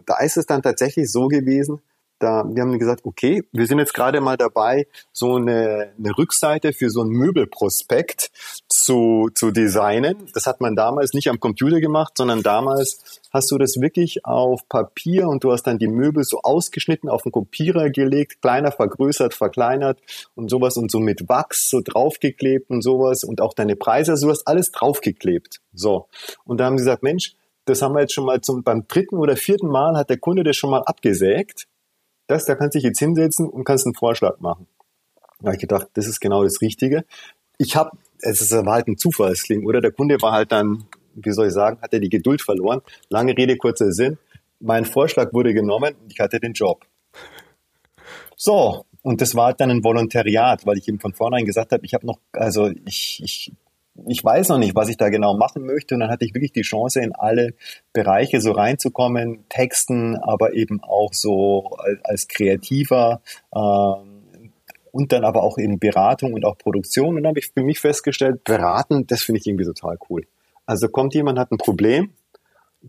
da ist es dann tatsächlich so gewesen, da, wir haben gesagt, okay, wir sind jetzt gerade mal dabei, so eine, eine Rückseite für so ein Möbelprospekt zu, zu designen. Das hat man damals nicht am Computer gemacht, sondern damals hast du das wirklich auf Papier und du hast dann die Möbel so ausgeschnitten, auf den Kopierer gelegt, kleiner, vergrößert, verkleinert und sowas und so mit Wachs so draufgeklebt und sowas und auch deine Preise, also du hast alles draufgeklebt. So. Und da haben sie gesagt, Mensch, das haben wir jetzt schon mal zum, beim dritten oder vierten Mal hat der Kunde das schon mal abgesägt das, da kannst du dich jetzt hinsetzen und kannst einen Vorschlag machen. Da habe ich gedacht, das ist genau das Richtige. Ich habe, es war halt ein Zufallskling, oder? Der Kunde war halt dann, wie soll ich sagen, hat er die Geduld verloren. Lange Rede, kurzer Sinn. Mein Vorschlag wurde genommen und ich hatte den Job. So, und das war halt dann ein Volontariat, weil ich ihm von vornherein gesagt habe, ich habe noch, also ich, ich ich weiß noch nicht, was ich da genau machen möchte. Und dann hatte ich wirklich die Chance, in alle Bereiche so reinzukommen, Texten, aber eben auch so als, als Kreativer ähm, und dann aber auch in Beratung und auch Produktion. Und dann habe ich für mich festgestellt, beraten, das finde ich irgendwie total cool. Also kommt jemand, hat ein Problem,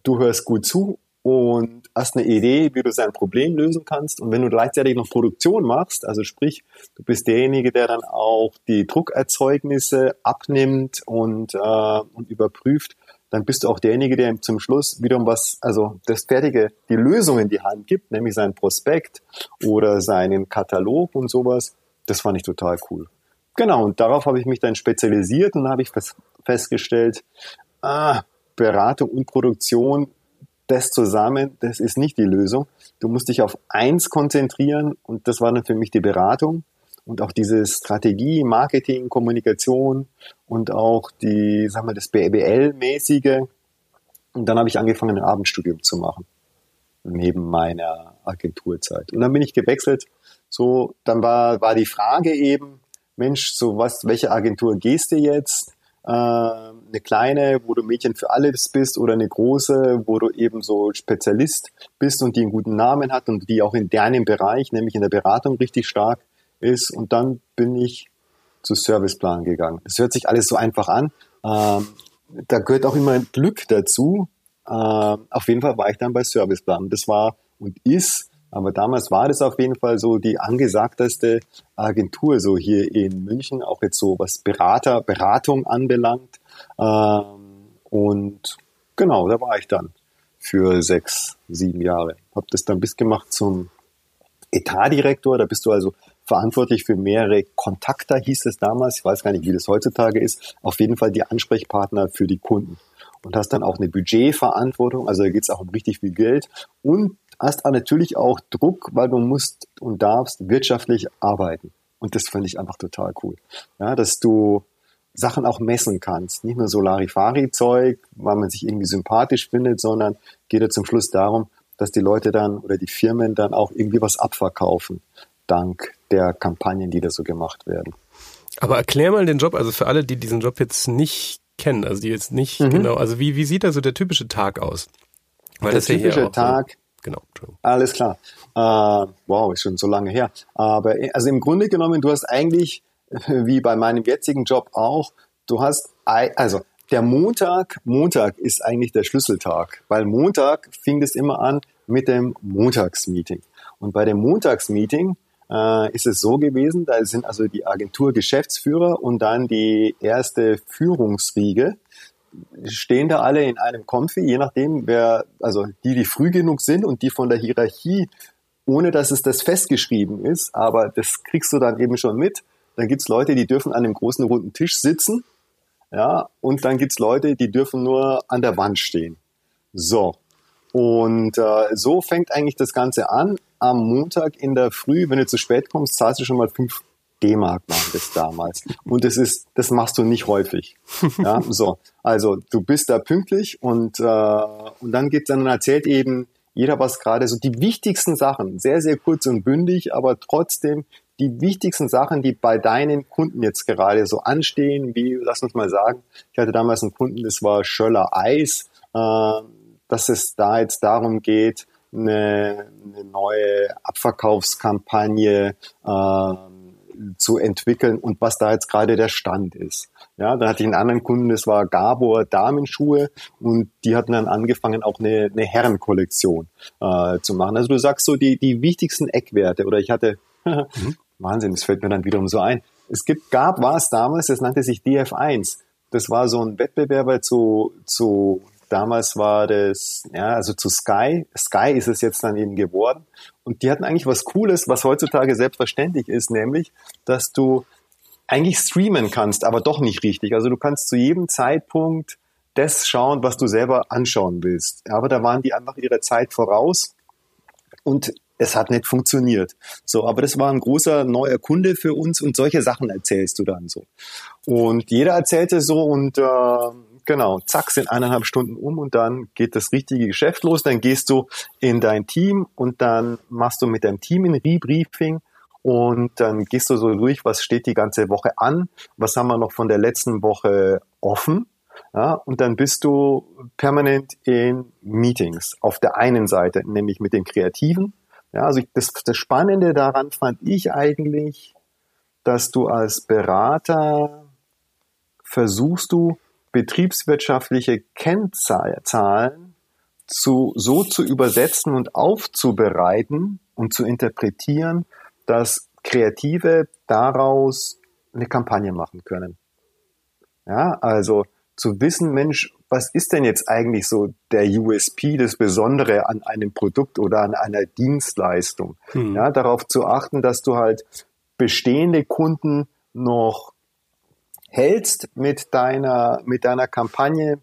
du hörst gut zu und hast eine Idee, wie du sein Problem lösen kannst. Und wenn du gleichzeitig noch Produktion machst, also sprich, du bist derjenige, der dann auch die Druckerzeugnisse abnimmt und, äh, und überprüft, dann bist du auch derjenige, der zum Schluss wiederum was, also das fertige, die Lösung in die Hand gibt, nämlich seinen Prospekt oder seinen Katalog und sowas. Das fand ich total cool. Genau, und darauf habe ich mich dann spezialisiert und habe ich festgestellt, ah, Beratung und Produktion das zusammen, das ist nicht die Lösung. Du musst dich auf eins konzentrieren und das war dann für mich die Beratung und auch diese Strategie, Marketing, Kommunikation und auch die, sagen wir, das BWL-mäßige. Und dann habe ich angefangen, ein Abendstudium zu machen neben meiner Agenturzeit. Und dann bin ich gewechselt. So, dann war, war die Frage eben, Mensch, so was, welche Agentur gehst du jetzt? Äh, eine kleine, wo du Mädchen für alles bist oder eine große, wo du eben so Spezialist bist und die einen guten Namen hat und die auch in deinem Bereich, nämlich in der Beratung richtig stark ist. Und dann bin ich zu Serviceplan gegangen. Es hört sich alles so einfach an. Ähm, da gehört auch immer Glück dazu. Ähm, auf jeden Fall war ich dann bei Serviceplan. Das war und ist Aber damals war das auf jeden Fall so die angesagteste Agentur so hier in München, auch jetzt so was Berater, Beratung anbelangt. Ähm, und genau, da war ich dann für sechs, sieben Jahre. Hab das dann bis gemacht zum Etatdirektor. Da bist du also verantwortlich für mehrere Kontakte, hieß es damals. Ich weiß gar nicht, wie das heutzutage ist. Auf jeden Fall die Ansprechpartner für die Kunden. Und hast dann auch eine Budgetverantwortung, also da geht es auch um richtig viel Geld. Und hast auch natürlich auch Druck, weil du musst und darfst wirtschaftlich arbeiten. Und das finde ich einfach total cool. Ja, dass du Sachen auch messen kannst. Nicht nur Solarifari-Zeug, weil man sich irgendwie sympathisch findet, sondern geht ja zum Schluss darum, dass die Leute dann oder die Firmen dann auch irgendwie was abverkaufen, dank der Kampagnen, die da so gemacht werden. Aber erklär mal den Job, also für alle, die diesen Job jetzt nicht kennen, also die jetzt nicht mhm. genau, also wie, wie sieht da so der typische Tag aus? Weil der typische Tag, genau, alles klar. Äh, wow, ist schon so lange her. Aber also im Grunde genommen, du hast eigentlich, [laughs] wie bei meinem jetzigen Job auch, du hast, also der Montag, Montag ist eigentlich der Schlüsseltag, weil Montag fing es immer an mit dem Montagsmeeting. Und bei dem Montagsmeeting äh, ist es so gewesen, da sind also die Agentur Geschäftsführer und dann die erste Führungsriege, stehen da alle in einem Konfi, je nachdem, wer, also die, die früh genug sind und die von der Hierarchie, ohne dass es das festgeschrieben ist, aber das kriegst du dann eben schon mit. Dann gibt's Leute, die dürfen an einem großen runden Tisch sitzen, ja, und dann gibt's Leute, die dürfen nur an der Wand stehen. So. Und äh, so fängt eigentlich das Ganze an. Am Montag in der Früh, wenn du zu spät kommst, zahlst du schon mal fünf D-Mark waren das damals. Und das ist, das machst du nicht häufig. Ja, [laughs] so. Also du bist da pünktlich und, äh, und dann geht's dann erzählt eben jeder was gerade so die wichtigsten Sachen, sehr, sehr kurz und bündig, aber trotzdem die wichtigsten Sachen, die bei deinen Kunden jetzt gerade so anstehen, wie, lass uns mal sagen, ich hatte damals einen Kunden, das war Schöller Eis, äh, dass es da jetzt darum geht, eine, eine neue Abverkaufskampagne äh, zu entwickeln und was da jetzt gerade der Stand ist. Ja, da hatte ich einen anderen Kunden, das war Gabor Damenschuhe und die hatten dann angefangen, auch eine, eine Herrenkollektion äh, zu machen. Also du sagst so die, die wichtigsten Eckwerte oder ich hatte, mhm. [laughs] Wahnsinn, das fällt mir dann wiederum so ein. Es gibt, gab, war es damals, das nannte sich DF1. Das war so ein Wettbewerber zu, zu damals war das, ja, also zu Sky. Sky ist es jetzt dann eben geworden. Und die hatten eigentlich was Cooles, was heutzutage selbstverständlich ist, nämlich, dass du eigentlich streamen kannst, aber doch nicht richtig. Also du kannst zu jedem Zeitpunkt das schauen, was du selber anschauen willst. Aber da waren die einfach ihrer Zeit voraus und es hat nicht funktioniert. So, aber das war ein großer neuer Kunde für uns und solche Sachen erzählst du dann so. Und jeder erzählte so und äh, genau, zack, sind eineinhalb Stunden um und dann geht das richtige Geschäft los. Dann gehst du in dein Team und dann machst du mit deinem Team ein Rebriefing und dann gehst du so durch, was steht die ganze Woche an, was haben wir noch von der letzten Woche offen. Ja, und dann bist du permanent in Meetings auf der einen Seite, nämlich mit den Kreativen. Ja, also das, das Spannende daran fand ich eigentlich, dass du als Berater versuchst du betriebswirtschaftliche Kennzahlen zu, so zu übersetzen und aufzubereiten und zu interpretieren, dass Kreative daraus eine Kampagne machen können. Ja, also zu wissen, Mensch, was ist denn jetzt eigentlich so der USP, das Besondere an einem Produkt oder an einer Dienstleistung? Hm. Ja, darauf zu achten, dass du halt bestehende Kunden noch hältst mit deiner, mit deiner Kampagne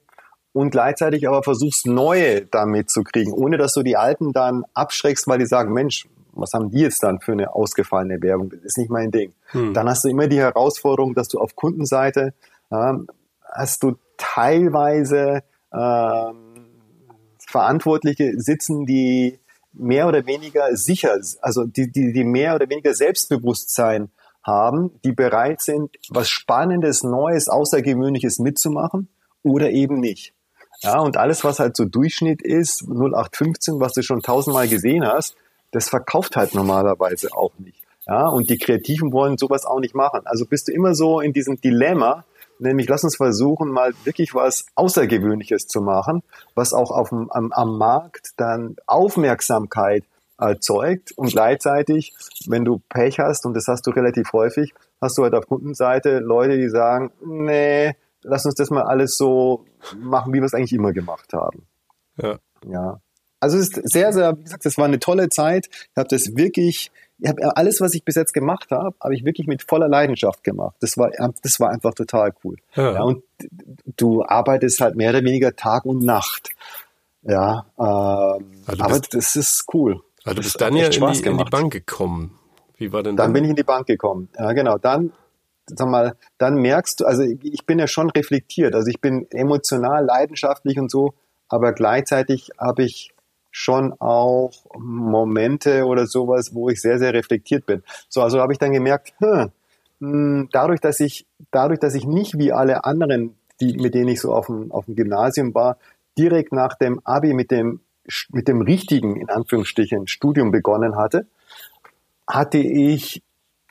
und gleichzeitig aber versuchst, neue damit zu kriegen, ohne dass du die alten dann abschreckst, weil die sagen, Mensch, was haben die jetzt dann für eine ausgefallene Werbung? Das ist nicht mein Ding. Hm. Dann hast du immer die Herausforderung, dass du auf Kundenseite ähm, hast du teilweise ähm, Verantwortliche sitzen, die mehr oder weniger sicher, also die, die, die mehr oder weniger Selbstbewusstsein haben, die bereit sind, was Spannendes, Neues, Außergewöhnliches mitzumachen oder eben nicht. Ja, und alles, was halt so Durchschnitt ist, 0815, was du schon tausendmal gesehen hast, das verkauft halt normalerweise auch nicht. Ja, und die Kreativen wollen sowas auch nicht machen. Also bist du immer so in diesem Dilemma, nämlich lass uns versuchen, mal wirklich was Außergewöhnliches zu machen, was auch auf am, am Markt dann Aufmerksamkeit erzeugt und gleichzeitig, wenn du Pech hast, und das hast du relativ häufig, hast du halt auf Kundenseite Leute, die sagen, nee, lass uns das mal alles so machen, wie wir es eigentlich immer gemacht haben. Ja. Ja. Also es ist sehr, sehr, wie gesagt, es war eine tolle Zeit. Ich habe das wirklich, ich habe alles, was ich bis jetzt gemacht habe, habe ich wirklich mit voller Leidenschaft gemacht. Das war, das war einfach total cool. Ja. ja und du arbeitest halt mehr oder weniger Tag und Nacht. Ja, ähm, also aber das ist cool. Also du bist dann ja in die, in die, Bank gekommen. Wie war denn dann? Dann bin ich in die Bank gekommen. Ja, genau. Dann, sag mal, dann merkst du, also ich bin ja schon reflektiert. Also ich bin emotional, leidenschaftlich und so, aber gleichzeitig habe ich schon auch Momente oder sowas, wo ich sehr, sehr reflektiert bin. So, also habe ich dann gemerkt, hm, hm, dadurch, dass ich, dadurch, dass ich nicht wie alle anderen, die, mit denen ich so auf dem, auf dem Gymnasium war, direkt nach dem Abi mit dem, mit dem richtigen, in Anführungsstrichen, Studium begonnen hatte, hatte ich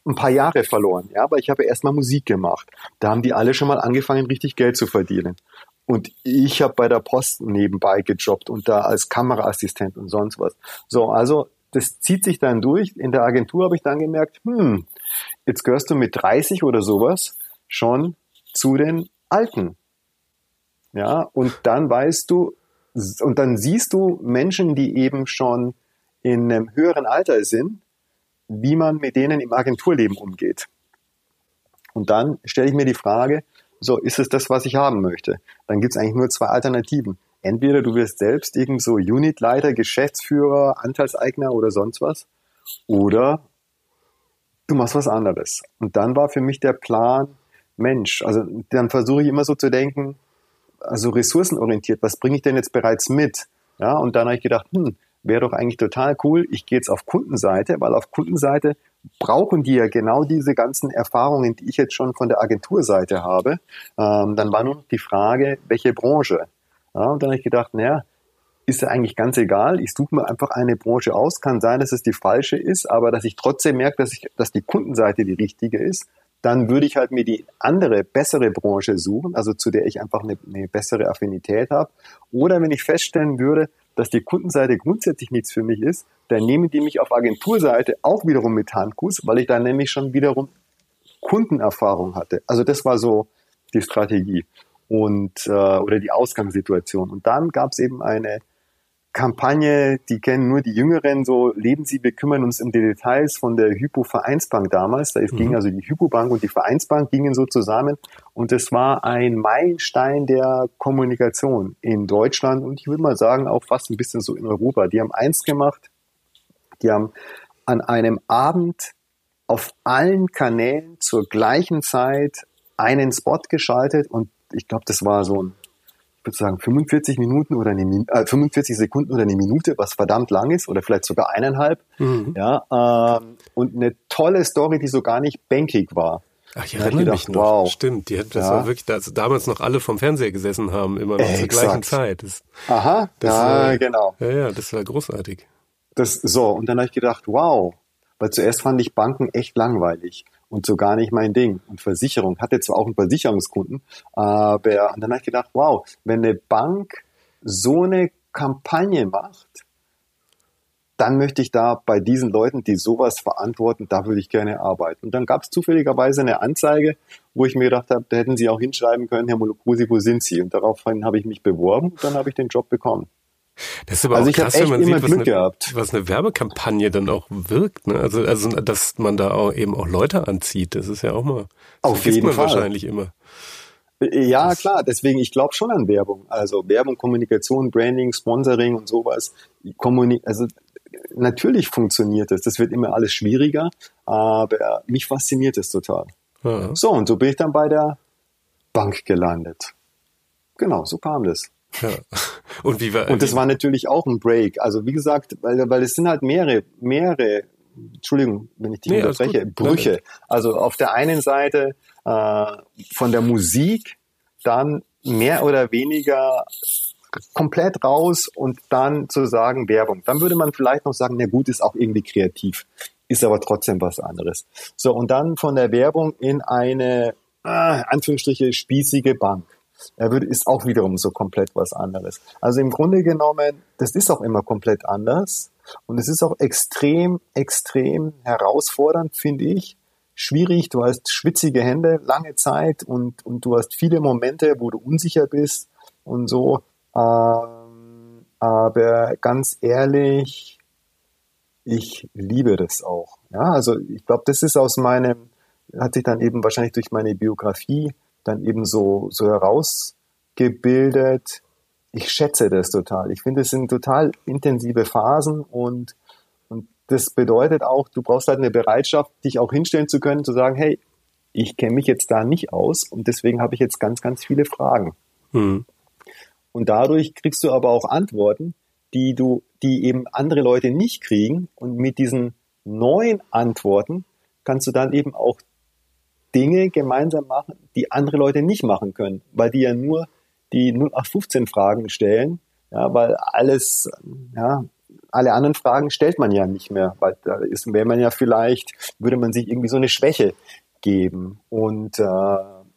ein paar Jahre verloren, ja, aber ich habe erstmal Musik gemacht. Da haben die alle schon mal angefangen, richtig Geld zu verdienen. Und ich habe bei der Post nebenbei gejobbt und da als Kameraassistent und sonst was. So, also das zieht sich dann durch. In der Agentur habe ich dann gemerkt, hm, jetzt gehörst du mit 30 oder sowas schon zu den Alten. Ja, und dann weißt du, und dann siehst du Menschen, die eben schon in einem höheren Alter sind, wie man mit denen im Agenturleben umgeht. Und dann stelle ich mir die Frage, so, ist es das, was ich haben möchte? Dann gibt es eigentlich nur zwei Alternativen. Entweder du wirst selbst irgend so Unitleiter, Geschäftsführer, Anteilseigner oder sonst was, oder du machst was anderes. Und dann war für mich der Plan, Mensch, also dann versuche ich immer so zu denken, also ressourcenorientiert, was bringe ich denn jetzt bereits mit? Ja, und dann habe ich gedacht, hm, wäre doch eigentlich total cool, ich gehe jetzt auf Kundenseite, weil auf Kundenseite brauchen die ja genau diese ganzen Erfahrungen, die ich jetzt schon von der Agenturseite habe. Ähm, dann war nur noch die Frage, welche Branche. Ja, und dann habe ich gedacht, naja, ist ja eigentlich ganz egal. Ich suche mir einfach eine Branche aus. Kann sein, dass es die falsche ist, aber dass ich trotzdem merke, dass, ich, dass die Kundenseite die richtige ist. Dann würde ich halt mir die andere, bessere Branche suchen, also zu der ich einfach eine, eine bessere Affinität habe. Oder wenn ich feststellen würde, dass die Kundenseite grundsätzlich nichts für mich ist, dann nehmen die mich auf Agenturseite auch wiederum mit Handkuss, weil ich dann nämlich schon wiederum Kundenerfahrung hatte. Also das war so die Strategie und äh, oder die Ausgangssituation. Und dann gab es eben eine Kampagne, die kennen nur die Jüngeren, so leben Sie, wir kümmern uns um die Details von der Hypo Vereinsbank damals. Da mhm. ging also die Hypo Bank und die Vereinsbank gingen so zusammen und es war ein Meilenstein der Kommunikation in Deutschland und ich würde mal sagen auch fast ein bisschen so in Europa. Die haben eins gemacht, die haben an einem Abend auf allen Kanälen zur gleichen Zeit einen Spot geschaltet und ich glaube, das war so ein ich würde sagen 45 Minuten oder eine, äh, 45 Sekunden oder eine Minute, was verdammt lang ist, oder vielleicht sogar eineinhalb. Mhm. Ja, ähm, und eine tolle Story, die so gar nicht bänkig war. Ach, ich erinnere gedacht, mich noch. Wow. Stimmt, die, das ja. war wirklich, dass damals noch alle vom Fernseher gesessen haben, immer noch äh, zur gleichen Zeit. Das, Aha, das ja, war, genau. Ja, ja, das war großartig. Das, so, und dann habe ich gedacht, wow, weil zuerst fand ich Banken echt langweilig und so gar nicht mein Ding. Und Versicherung hatte zwar auch einen Versicherungskunden, aber und dann habe ich gedacht, wow, wenn eine Bank so eine Kampagne macht, dann möchte ich da bei diesen Leuten, die sowas verantworten, da würde ich gerne arbeiten. Und dann gab es zufälligerweise eine Anzeige, wo ich mir gedacht habe, da hätten Sie auch hinschreiben können, Herr Molokusi, wo sind Sie? Und daraufhin habe ich mich beworben und dann habe ich den Job bekommen. Das ist aber also auch krass, wenn man sieht, was eine, was eine, Werbekampagne dann auch wirkt. Ne? Also, also, dass man da auch eben auch Leute anzieht, das ist ja auch mal, das Auf jeden man Fall. wahrscheinlich immer. Ja, das klar, deswegen, ich glaube schon an Werbung. Also Werbung, Kommunikation, Branding, Sponsoring und sowas. Kommuni also natürlich funktioniert es. Das wird immer alles schwieriger, aber mich fasziniert es total. Ja. So, und so bin ich dann bei der Bank gelandet. Genau, so kam das. Ja. [laughs] Und wie war, Und das war natürlich auch ein Break. Also wie gesagt, weil, weil es sind halt mehrere, mehrere, Entschuldigung, wenn ich dich nee, unterbreche, Brüche. Also auf der einen Seite äh, von der Musik, dann mehr oder weniger komplett raus und dann zu sagen Werbung. Dann würde man vielleicht noch sagen, na gut, ist auch irgendwie kreativ, ist aber trotzdem was anderes. So, und dann von der Werbung in eine, äh, Anführungsstriche, spießige Bank. Er würde, ist auch wiederum so komplett was anderes. Also im Grunde genommen, das ist auch immer komplett anders. Und es ist auch extrem, extrem herausfordernd, finde ich. Schwierig, du hast schwitzige Hände lange Zeit und, und du hast viele Momente, wo du unsicher bist und so. Ähm, aber ganz ehrlich, ich liebe das auch. Ja, also ich glaube, das ist aus meinem, hat sich dann eben wahrscheinlich durch meine Biografie dann eben so, so herausgebildet. Ich schätze das total. Ich finde, es sind total intensive Phasen und, und das bedeutet auch, du brauchst halt eine Bereitschaft, dich auch hinstellen zu können, zu sagen, hey, ich kenne mich jetzt da nicht aus und deswegen habe ich jetzt ganz, ganz viele Fragen. Hm. Und dadurch kriegst du aber auch Antworten, die du, die eben andere Leute nicht kriegen. Und mit diesen neuen Antworten kannst du dann eben auch Dinge gemeinsam machen, die andere Leute nicht machen können, weil die ja nur die 0815 Fragen stellen, ja, weil alles, ja, alle anderen Fragen stellt man ja nicht mehr, weil da ist, wäre man ja vielleicht, würde man sich irgendwie so eine Schwäche geben und äh,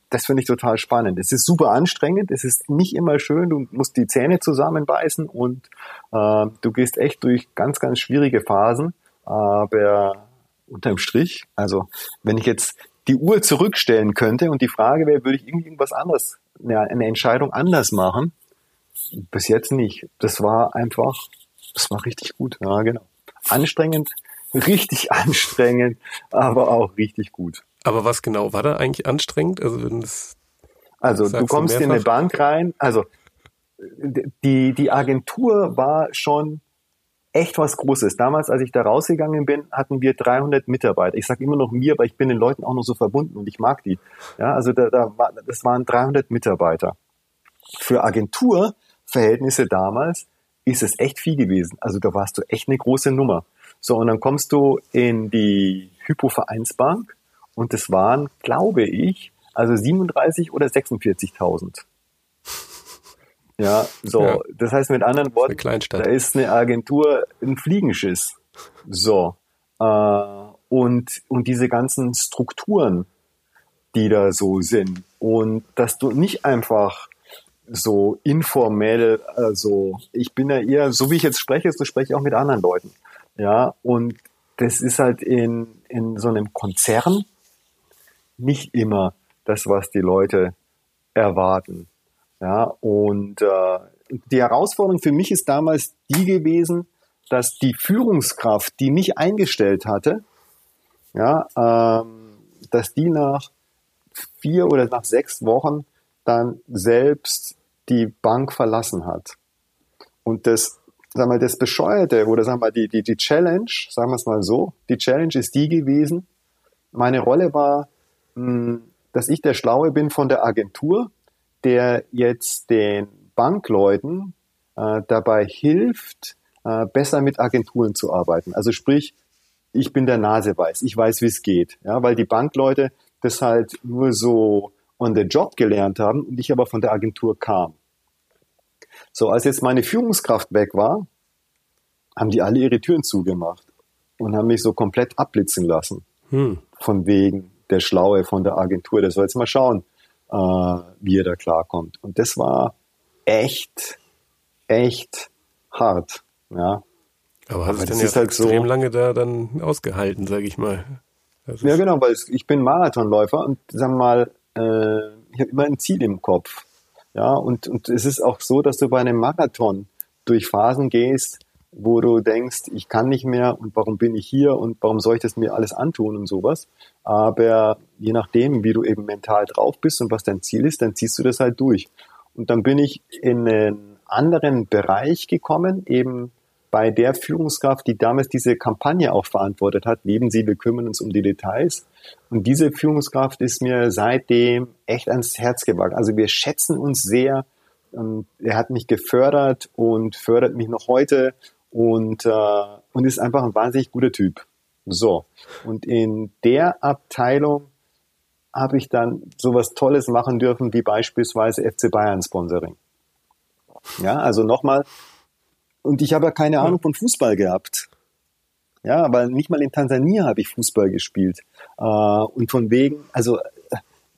das finde ich total spannend. Es ist super anstrengend, es ist nicht immer schön, du musst die Zähne zusammenbeißen und äh, du gehst echt durch ganz, ganz schwierige Phasen, aber unterm Strich, also wenn ich jetzt die Uhr zurückstellen könnte und die Frage wäre, würde ich irgendwie irgendwas anderes, eine, Entscheidung anders machen? Bis jetzt nicht. Das war einfach, das war richtig gut. Ja, genau. Anstrengend, richtig [laughs] anstrengend, aber auch richtig gut. Aber was genau war da eigentlich anstrengend? Also, wenn das, also du kommst in eine Bank rein, also die, die Agentur war schon echt was Großes. Damals, als ich da rausgegangen bin, hatten wir 300 Mitarbeiter. Ich sage immer noch mir, weil ich bin den Leuten auch noch so verbunden und ich mag die. Ja, also da, da war, das waren 300 Mitarbeiter. Für Agenturverhältnisse damals ist es echt viel gewesen. Also da warst du echt eine große Nummer. So, und dann kommst du in die Hypovereinsbank und das waren, glaube ich, also 37 oder 46.000. Ja, so. Ja. Das heißt mit anderen Worten, da ist eine Agentur ein Fliegenschiss. So. Äh, und, und diese ganzen Strukturen, die da so sind. Und dass du nicht einfach so informell, also ich bin ja eher, so wie ich jetzt spreche, so spreche ich auch mit anderen Leuten. Ja, und das ist halt in, in so einem Konzern nicht immer das, was die Leute erwarten. Ja, und äh, die Herausforderung für mich ist damals die gewesen, dass die Führungskraft, die mich eingestellt hatte, ja, ähm, dass die nach vier oder nach sechs Wochen dann selbst die Bank verlassen hat. Und das, sag mal, das Bescheuerte oder sag mal, die, die, die Challenge, sagen wir es mal so, die Challenge ist die gewesen, meine Rolle war, mh, hm, dass ich der Schlaue bin von der Agentur, der jetzt den Bankleuten äh, dabei hilft, äh, besser mit Agenturen zu arbeiten. Also sprich, ich bin der Nase weiß, ich weiß, wie es geht, ja, weil die Bankleute das halt nur so on the job gelernt haben und ich aber von der Agentur kam. So, als jetzt meine Führungskraft weg war, haben die alle ihre Türen zugemacht und haben mich so komplett abblitzen lassen. Hm. Von wegen der Schlaue von der Agentur. Der soll jetzt mal schauen, äh, wie er da klarkommt. Und das war echt, echt hart. Ja. Aber hat es denn ja halt extrem so, lange da dann ausgehalten, sage ich mal. Ja, genau, weil ich bin Marathonläufer und sagen wir mal, äh, ich habe immer ein Ziel im Kopf. Ja, und, und es ist auch so, dass du bei einem Marathon durch Phasen gehst, wo du denkst, ich kann nicht mehr und warum bin ich hier und warum soll ich das mir alles antun und sowas. Aber je nachdem, wie du eben mental drauf bist und was dein Ziel ist, dann ziehst du das halt durch. Und dann bin ich in einen anderen Bereich gekommen, eben bei der Führungskraft, die damals diese Kampagne auch verantwortet hat. Leben Sie, wir kümmern uns um die Details. Und diese Führungskraft ist mir seitdem echt ans Herz gewagt. Also wir schätzen uns sehr. Er hat mich gefördert und fördert mich noch heute und, äh, und ist einfach ein wahnsinnig guter Typ. So. Und in der Abteilung habe ich dann sowas Tolles machen dürfen, wie beispielsweise FC Bayern Sponsoring. Ja, also nochmal. Und ich habe ja keine Ahnung von Fußball gehabt. Ja, aber nicht mal in Tansania habe ich Fußball gespielt. Äh, und von wegen, also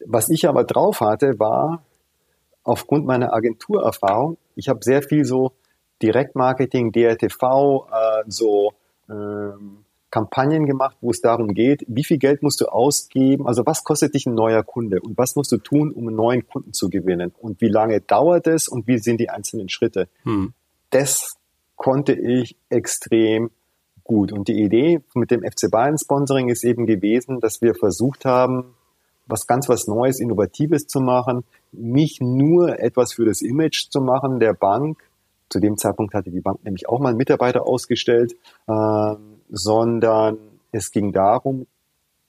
was ich aber drauf hatte, war aufgrund meiner Agenturerfahrung, ich habe sehr viel so Direktmarketing, DRTV, äh, so ähm, Kampagnen gemacht, wo es darum geht, wie viel Geld musst du ausgeben, also was kostet dich ein neuer Kunde und was musst du tun, um einen neuen Kunden zu gewinnen und wie lange dauert es und wie sind die einzelnen Schritte. Hm. Das konnte ich extrem gut. Und die Idee mit dem FC Bayern Sponsoring ist eben gewesen, dass wir versucht haben, was ganz was Neues, Innovatives zu machen, nicht nur etwas für das Image zu machen der Bank. Zu dem Zeitpunkt hatte die Bank nämlich auch mal einen Mitarbeiter ausgestellt, äh, sondern es ging darum,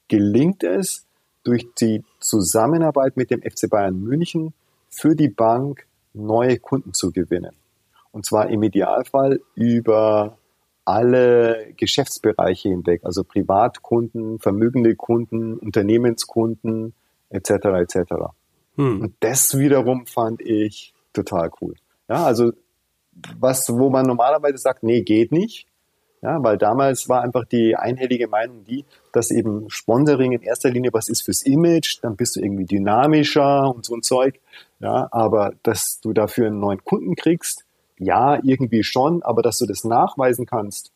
gelingt es durch die Zusammenarbeit mit dem FC Bayern München für die Bank neue Kunden zu gewinnen. Und zwar im Idealfall über alle Geschäftsbereiche hinweg, also Privatkunden, vermögende Kunden, Unternehmenskunden etc. etc. Hm. Und das wiederum fand ich total cool. Ja, also was, wo man normalerweise sagt, nee, geht nicht. Ja, weil damals war einfach die einhellige Meinung die, dass eben Sponsoring in erster Linie was ist fürs Image, dann bist du irgendwie dynamischer und so ein Zeug. Ja, aber dass du dafür einen neuen Kunden kriegst, ja, irgendwie schon, aber dass du das nachweisen kannst,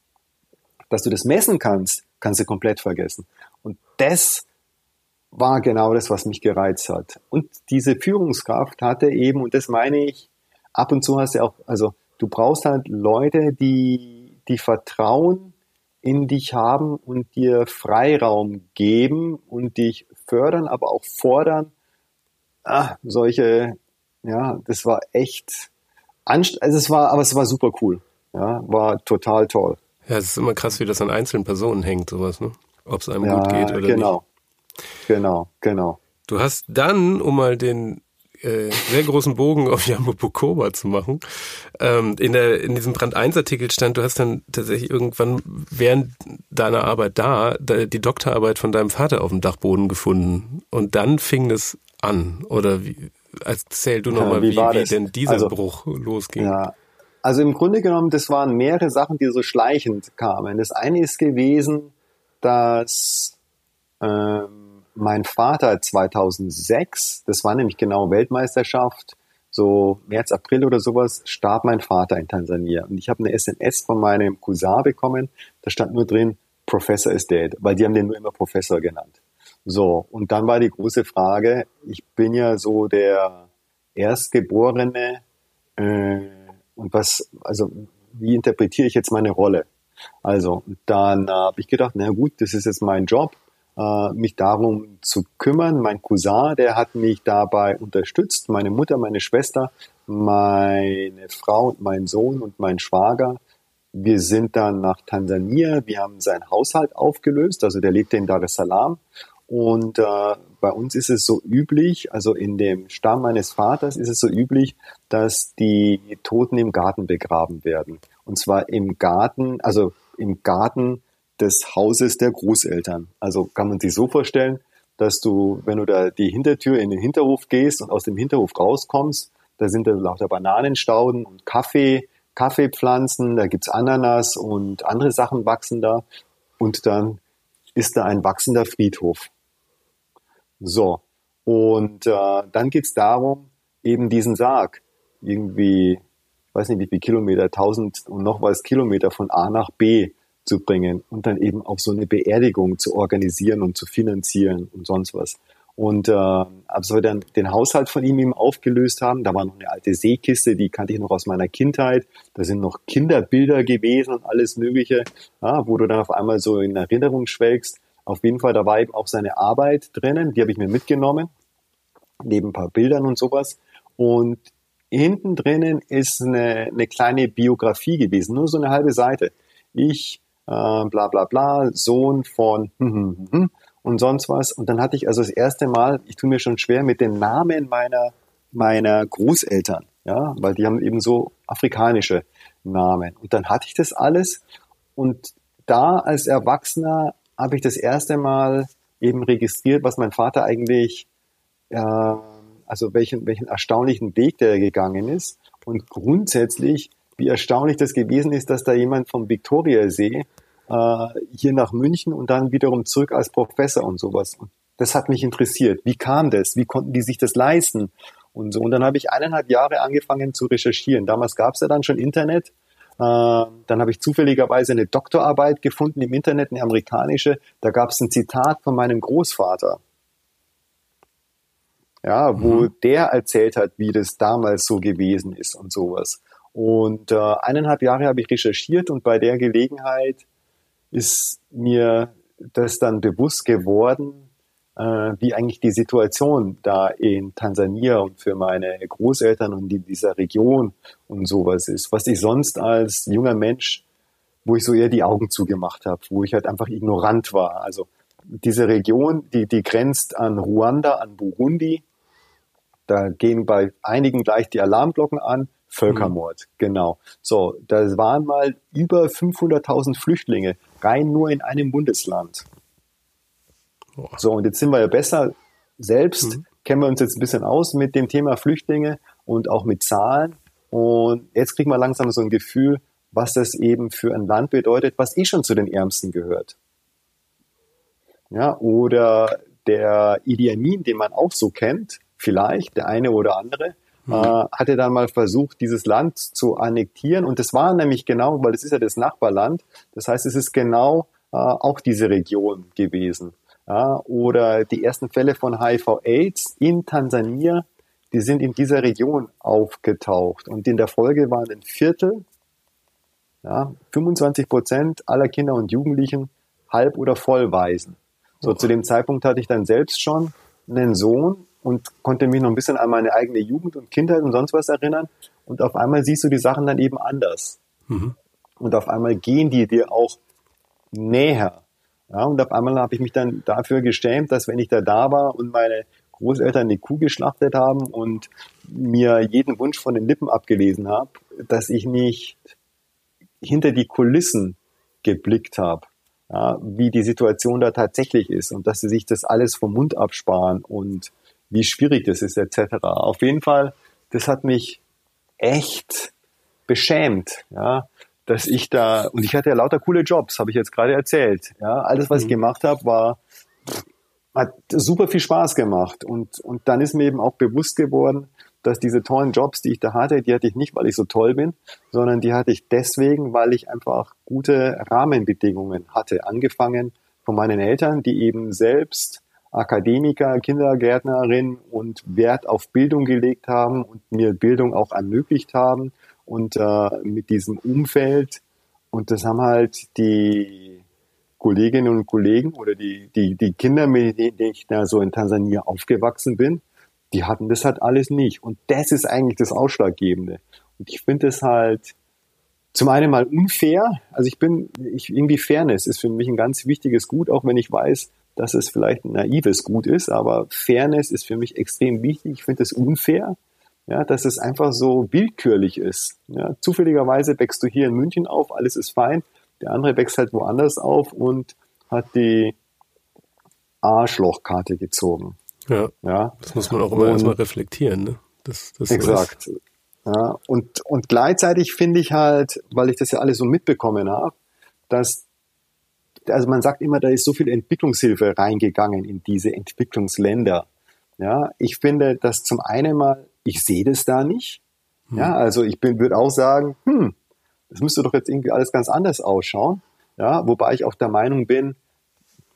dass du das messen kannst, kannst du komplett vergessen. Und das war genau das, was mich gereizt hat. Und diese Führungskraft hatte eben, und das meine ich, ab und zu hast du auch, also du brauchst halt Leute, die, die Vertrauen in dich haben und dir Freiraum geben und dich fördern, aber auch fordern. Ah, solche, ja, das war echt, anst also es war, aber es war super cool. Ja, war total toll. Ja, es ist immer krass, wie das an einzelnen Personen hängt, sowas, ne? Ob es einem ja, gut geht oder genau. nicht. Genau, genau. Du hast dann, um mal den äh, sehr großen Bogen auf Jambo Bukoba zu machen. Ähm, in, der, in diesem Brand 1 Artikel stand, du hast dann tatsächlich irgendwann während deiner Arbeit da die Doktorarbeit von deinem Vater auf dem Dachboden gefunden. Und dann fing das an. Oder wie, erzähl du nochmal, ja, wie, wie, wie denn dieser also, Bruch losging. Ja, also im Grunde genommen, das waren mehrere Sachen, die so schleichend kamen. Das eine ist gewesen, dass ähm, mein Vater 2006, das war nämlich genau Weltmeisterschaft, so März, April oder sowas, starb mein Vater in Tansania. Und ich habe eine SMS von meinem Cousin bekommen, da stand nur drin, Professor is dead, weil die haben den nur immer Professor genannt. So, und dann war die große Frage, ich bin ja so der Erstgeborene, äh, und was, also wie interpretiere ich jetzt meine Rolle? Also dann äh, habe ich gedacht, na gut, das ist jetzt mein Job, mich darum zu kümmern. Mein Cousin, der hat mich dabei unterstützt, meine Mutter, meine Schwester, meine Frau und mein Sohn und mein Schwager. Wir sind dann nach Tansania, wir haben seinen Haushalt aufgelöst, also der lebte in Dar es Salaam und äh, bei uns ist es so üblich, also in dem Stamm meines Vaters ist es so üblich, dass die Toten im Garten begraben werden. Und zwar im Garten, also im Garten des Hauses der Großeltern. Also kann man sich so vorstellen, dass du, wenn du da die Hintertür in den Hinterhof gehst und aus dem Hinterhof rauskommst, da sind da lauter Bananenstauden und Kaffee, Kaffeepflanzen, da gibt's Ananas und andere Sachen wachsen da. Und dann ist da ein wachsender Friedhof. So, und äh, dann geht's darum, eben diesen Sarg irgendwie, ich weiß nicht wie viele Kilometer, 1000 und noch was Kilometer von A nach B zu bringen und dann eben auch so eine Beerdigung zu organisieren und zu finanzieren und sonst was. Und äh, als wir dann den Haushalt von ihm eben aufgelöst haben, da war noch eine alte Seekiste, die kannte ich noch aus meiner Kindheit. Da sind noch Kinderbilder gewesen und alles Mögliche, ja, wo du dann auf einmal so in Erinnerung schwelgst. Auf jeden Fall, da war eben auch seine Arbeit drinnen, die habe ich mir mitgenommen, neben ein paar Bildern und sowas. Und hinten drinnen ist eine, eine kleine Biografie gewesen, nur so eine halbe Seite. Ich, äh, bla bla bla, Sohn von hm, hm, hm, und sonst was. Und dann hatte ich also das erste Mal, ich tue mir schon schwer mit den Namen meiner, meiner Großeltern, ja, weil die haben eben so afrikanische Namen. Und dann hatte ich das alles und da als Erwachsener habe ich das erste Mal eben registriert, was mein Vater eigentlich, äh, also welchen, welchen erstaunlichen Weg der gegangen ist und grundsätzlich, wie erstaunlich das gewesen ist, dass da jemand vom Viktoriasee äh, hier nach München und dann wiederum zurück als Professor und sowas. Und das hat mich interessiert. Wie kam das? Wie konnten die sich das leisten? Und so. Und dann habe ich eineinhalb Jahre angefangen zu recherchieren. Damals gab es ja dann schon Internet dann habe ich zufälligerweise eine Doktorarbeit gefunden im Internet, eine amerikanische. Da gab es ein Zitat von meinem Großvater. Ja, wo mhm. der erzählt hat, wie das damals so gewesen ist und sowas. Und äh, eineinhalb Jahre habe ich recherchiert und bei der Gelegenheit ist mir das dann bewusst geworden, äh, wie eigentlich die Situation da in Tansania und für meine Großeltern und in dieser Region und sowas ist, was ich sonst als junger Mensch, wo ich so eher die Augen zugemacht habe, wo ich halt einfach ignorant war. Also diese Region, die, die grenzt an Ruanda, an Burundi. Da gehen bei einigen gleich die Alarmglocken an. Völkermord, mhm. genau. So, da waren mal über 500.000 Flüchtlinge, rein nur in einem Bundesland. So, und jetzt sind wir ja besser selbst, mhm. kennen wir uns jetzt ein bisschen aus mit dem Thema Flüchtlinge und auch mit Zahlen. Und jetzt kriegen wir langsam so ein Gefühl, was das eben für ein Land bedeutet, was eh schon zu den Ärmsten gehört. Ja, oder der Idi Amin, den man auch so kennt, vielleicht, der eine oder andere, mhm. äh, hatte dann mal versucht, dieses Land zu annektieren. Und das war nämlich genau, weil es ist ja das Nachbarland. Das heißt, es ist genau äh, auch diese Region gewesen ja, oder die ersten Fälle von HIV-Aids in Tansania, die sind in dieser Region aufgetaucht. Und in der Folge waren ein Viertel, ja, 25 Prozent aller Kinder und Jugendlichen halb- oder vollweisen. So, zu dem Zeitpunkt hatte ich dann selbst schon einen Sohn und konnte mich noch ein bisschen an meine eigene Jugend und Kindheit und sonst was erinnern. Und auf einmal siehst du die Sachen dann eben anders. Mhm. Und auf einmal gehen die dir auch näher. Ja, und auf einmal habe ich mich dann dafür geschämt, dass wenn ich da da war und meine Großeltern eine Kuh geschlachtet haben und mir jeden Wunsch von den Lippen abgelesen habe, dass ich nicht hinter die Kulissen geblickt habe, ja, wie die Situation da tatsächlich ist und dass sie sich das alles vom Mund absparen und wie schwierig das ist etc. Auf jeden Fall, das hat mich echt beschämt, ja, dass ich da, und ich hatte ja lauter coole Jobs, habe ich jetzt gerade erzählt. Ja, alles, was mhm. ich gemacht habe, war, hat super viel Spaß gemacht. Und, und dann ist mir eben auch bewusst geworden, dass diese tollen Jobs, die ich da hatte, die hatte ich nicht, weil ich so toll bin, sondern die hatte ich deswegen, weil ich einfach gute Rahmenbedingungen hatte. Angefangen von meinen Eltern, die eben selbst Akademiker, Kindergärtnerin und Wert auf Bildung gelegt haben und mir Bildung auch ermöglicht haben und äh, mit diesem Umfeld. Und das haben halt die Kolleginnen und Kollegen oder die, die, die Kinder, mit denen ich da so in Tansania aufgewachsen bin, die hatten das halt alles nicht. Und das ist eigentlich das Ausschlaggebende. Und ich finde es halt zum einen mal unfair. Also ich bin, ich, irgendwie Fairness ist für mich ein ganz wichtiges Gut, auch wenn ich weiß, dass es vielleicht ein naives Gut ist, aber Fairness ist für mich extrem wichtig. Ich finde es unfair, ja, dass es einfach so willkürlich ist. Ja, zufälligerweise wächst du hier in München auf, alles ist fein. Der andere wächst halt woanders auf und hat die Arschlochkarte gezogen. Ja, ja. das muss man auch immer erstmal reflektieren. Ne? Das, das exakt. Ja, und, und gleichzeitig finde ich halt, weil ich das ja alles so mitbekommen habe, dass, also man sagt immer, da ist so viel Entwicklungshilfe reingegangen in diese Entwicklungsländer. Ja, ich finde, dass zum einen mal ich sehe das da nicht. Hm. Ja, also ich bin, würde auch sagen, hm, das müsste doch jetzt irgendwie alles ganz anders ausschauen. Ja, wobei ich auch der Meinung bin,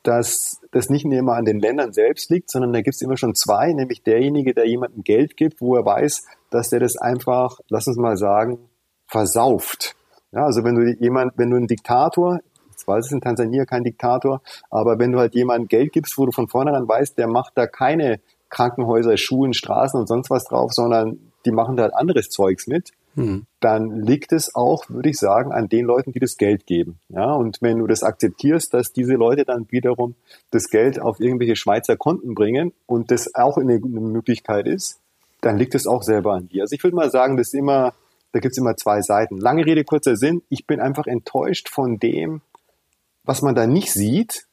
dass das nicht nur immer an den Ländern selbst liegt, sondern da gibt es immer schon zwei, nämlich derjenige, der jemandem Geld gibt, wo er weiß, dass der das einfach, lass uns mal sagen, versauft. Ja, also wenn du jemand, wenn du einen Diktator, ich weiß es in Tansania kein Diktator, aber wenn du halt jemandem Geld gibst, wo du von vornherein weißt, der macht da keine Krankenhäuser, Schulen, Straßen und sonst was drauf, sondern die machen da halt anderes Zeugs mit, hm. dann liegt es auch, würde ich sagen, an den Leuten, die das Geld geben. Ja, und wenn du das akzeptierst, dass diese Leute dann wiederum das Geld auf irgendwelche Schweizer Konten bringen und das auch eine, eine Möglichkeit ist, dann liegt es auch selber an dir. Also ich würde mal sagen, das ist immer, da gibt's immer zwei Seiten. Lange Rede, kurzer Sinn. Ich bin einfach enttäuscht von dem, was man da nicht sieht.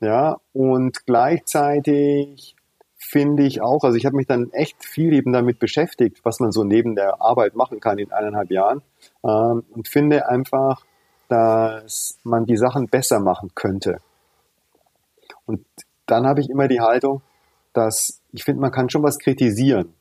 Ja, und gleichzeitig finde ich auch, also ich habe mich dann echt viel eben damit beschäftigt, was man so neben der Arbeit machen kann in eineinhalb Jahren ähm, und finde einfach, dass man die Sachen besser machen könnte. Und dann habe ich immer die Haltung, dass ich finde, man kann schon was kritisieren,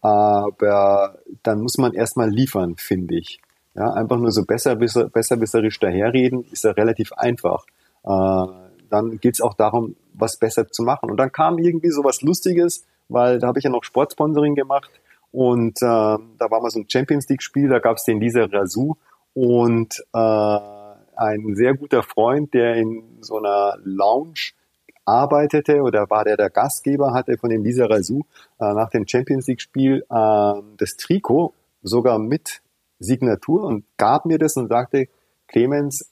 aber dann muss man erstmal liefern, finde ich. Ja, einfach nur so besser, besser, besserwisserisch daherreden, ist ja relativ einfach. Äh, dann geht es auch darum, was besser zu machen. Und dann kam irgendwie so was Lustiges, weil da habe ich ja noch Sportsponsoring gemacht und äh, da war mal so ein Champions League-Spiel, da gab es den Lisa Razou und äh, ein sehr guter Freund, der in so einer Lounge arbeitete oder war der der Gastgeber, hatte von dem Lisa Razou äh, nach dem Champions League-Spiel äh, das Trikot sogar mit Signatur und gab mir das und sagte, Clemens,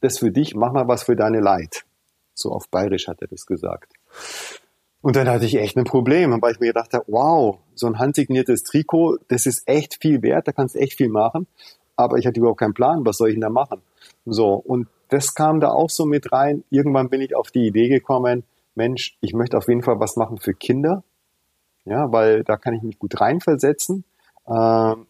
das für dich, mach mal was für deine Leid. So auf Bayerisch hat er das gesagt. Und dann hatte ich echt ein Problem, weil ich mir gedacht habe, wow, so ein handsigniertes Trikot, das ist echt viel wert, da kannst du echt viel machen. Aber ich hatte überhaupt keinen Plan, was soll ich denn da machen? So, und das kam da auch so mit rein. Irgendwann bin ich auf die Idee gekommen, Mensch, ich möchte auf jeden Fall was machen für Kinder. Ja, weil da kann ich mich gut reinversetzen. Ähm,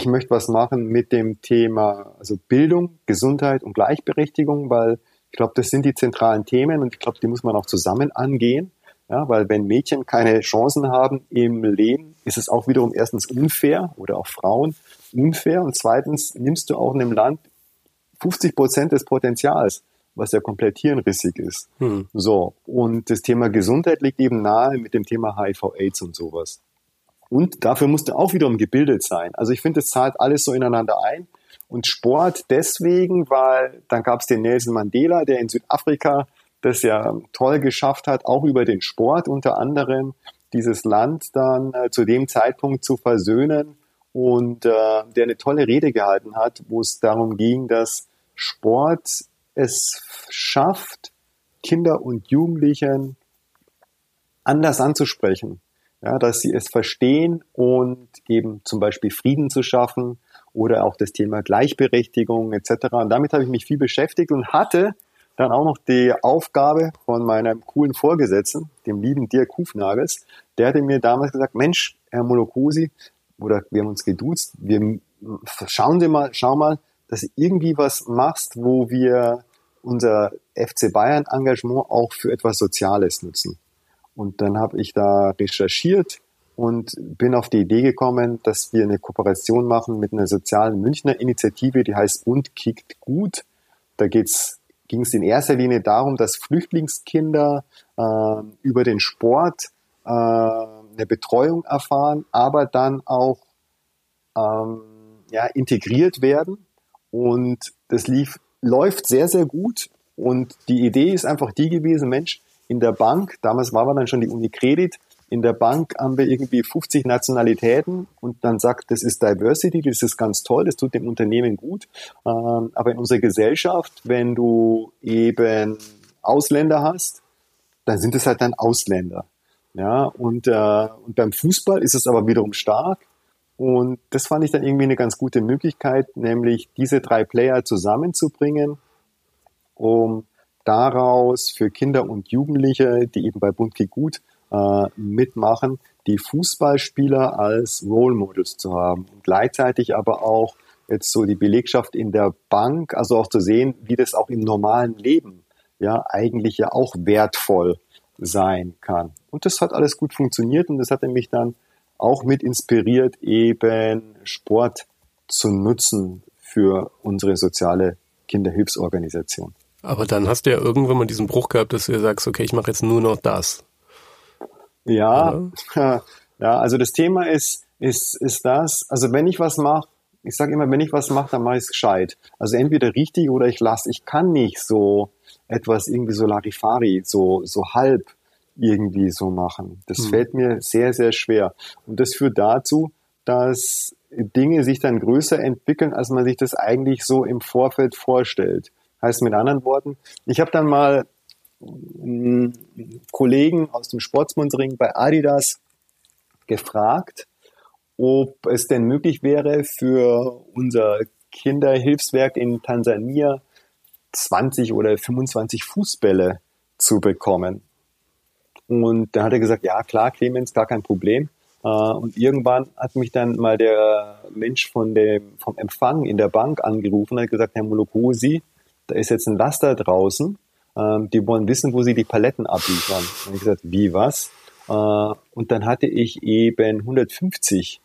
ich möchte was machen mit dem Thema also Bildung, Gesundheit und Gleichberechtigung, weil ich glaube, das sind die zentralen Themen und ich glaube, die muss man auch zusammen angehen. Ja, weil wenn Mädchen keine Chancen haben im Leben, ist es auch wiederum erstens unfair oder auch Frauen unfair und zweitens nimmst du auch in einem Land 50 Prozent des Potenzials, was ja komplett hirnrissig ist. Hm. So. Und das Thema Gesundheit liegt eben nahe mit dem Thema HIV AIDS und sowas. Und dafür musst du auch wiederum gebildet sein. Also ich finde, es zahlt alles so ineinander ein. Und Sport deswegen, weil dann gab es den Nelson Mandela, der in Südafrika das ja toll geschafft hat, auch über den Sport unter anderem dieses Land dann äh, zu dem Zeitpunkt zu versöhnen und äh, der eine tolle Rede gehalten hat, wo es darum ging, dass Sport es schafft, Kinder und Jugendlichen anders anzusprechen, ja, dass sie es verstehen und eben zum Beispiel Frieden zu schaffen oder auch das Thema Gleichberechtigung etc. Und damit habe ich mich viel beschäftigt und hatte dann auch noch die Aufgabe von meinem coolen Vorgesetzten, dem lieben Dirk Hufnagels, der hatte mir damals gesagt, Mensch, Herr Molokosi, oder wir haben uns geduzt, wir schauen Sie mal, schau mal, dass du irgendwie was machst, wo wir unser FC Bayern Engagement auch für etwas Soziales nutzen. Und dann habe ich da recherchiert und bin auf die Idee gekommen, dass wir eine Kooperation machen mit einer sozialen Münchner Initiative, die heißt Bund kickt gut. Da ging es in erster Linie darum, dass Flüchtlingskinder äh, über den Sport äh, eine Betreuung erfahren, aber dann auch ähm, ja, integriert werden. Und das lief, läuft sehr, sehr gut. Und die Idee ist einfach die gewesen, Mensch, in der Bank, damals war man dann schon die Unicredit, in der Bank haben wir irgendwie 50 Nationalitäten und dann sagt, das ist Diversity, das ist ganz toll, das tut dem Unternehmen gut. Ähm, aber in unserer Gesellschaft, wenn du eben Ausländer hast, dann sind es halt dann Ausländer. Ja, und, äh, und beim Fußball ist es aber wiederum stark. Und das fand ich dann irgendwie eine ganz gute Möglichkeit, nämlich diese drei Player zusammenzubringen, um daraus für Kinder und Jugendliche, die eben bei Bundki gut äh, mitmachen, die Fußballspieler als Role Models zu haben und gleichzeitig aber auch jetzt so die Belegschaft in der Bank, also auch zu sehen, wie das auch im normalen Leben ja eigentlich ja auch wertvoll sein kann. Und das hat alles gut funktioniert und das hat mich dann auch mit inspiriert, eben Sport zu nutzen für unsere soziale Kinderhilfsorganisation. Aber dann hast du ja irgendwann mal diesen Bruch gehabt, dass du sagst, okay, ich mache jetzt nur noch das. Ja, ja, [laughs] ja, also das Thema ist, ist, ist das, also wenn ich was mache, ich sage immer, wenn ich was mache, dann mache ich es gescheit. Also entweder richtig oder ich lasse. Ich kann nicht so etwas irgendwie so Larifari, so, so halb irgendwie so machen. Das hm. fällt mir sehr, sehr schwer. Und das führt dazu, dass Dinge sich dann größer entwickeln, als man sich das eigentlich so im Vorfeld vorstellt. Heißt mit anderen Worten, ich habe dann mal Kollegen aus dem Sportsponsoring bei Adidas gefragt, ob es denn möglich wäre für unser Kinderhilfswerk in Tansania 20 oder 25 Fußbälle zu bekommen. Und da hat er gesagt, ja klar, Clemens, gar kein Problem. Äh, und irgendwann hat mich dann mal der Mensch von dem, vom Empfang in der Bank angerufen und hat gesagt, Herr Molokosi, da ist jetzt ein Laster draußen ähm, die wollen wissen, wo sie die Paletten abliefern. Und ich gesagt, wie was? Äh, und dann hatte ich eben 150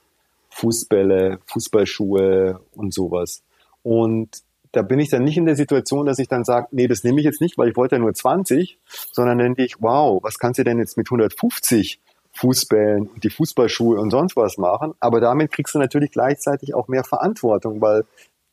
Fußbälle, Fußballschuhe und sowas. Und da bin ich dann nicht in der Situation, dass ich dann sage, nee, das nehme ich jetzt nicht, weil ich wollte ja nur 20, sondern dann denke ich, wow, was kannst du denn jetzt mit 150 Fußbällen und die Fußballschuhe und sonst was machen? Aber damit kriegst du natürlich gleichzeitig auch mehr Verantwortung, weil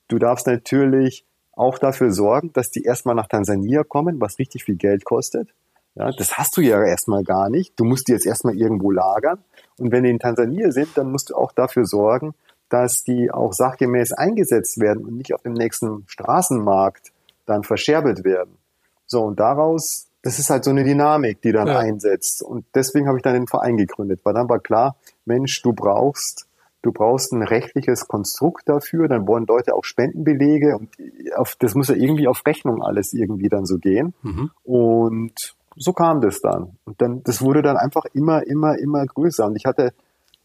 du darfst natürlich auch dafür sorgen, dass die erstmal nach Tansania kommen, was richtig viel Geld kostet. Ja, das hast du ja erstmal gar nicht. Du musst die jetzt erstmal irgendwo lagern. Und wenn die in Tansania sind, dann musst du auch dafür sorgen, dass die auch sachgemäß eingesetzt werden und nicht auf dem nächsten Straßenmarkt dann verscherbelt werden. So, und daraus, das ist halt so eine Dynamik, die dann ja. einsetzt. Und deswegen habe ich dann den Verein gegründet, weil dann war klar, Mensch, du brauchst, du brauchst ein rechtliches Konstrukt dafür, dann wollen Leute auch Spendenbelege und auf, das muss ja irgendwie auf Rechnung alles irgendwie dann so gehen. Mhm. Und so kam das dann. Und dann, das wurde dann einfach immer, immer, immer größer. Und ich hatte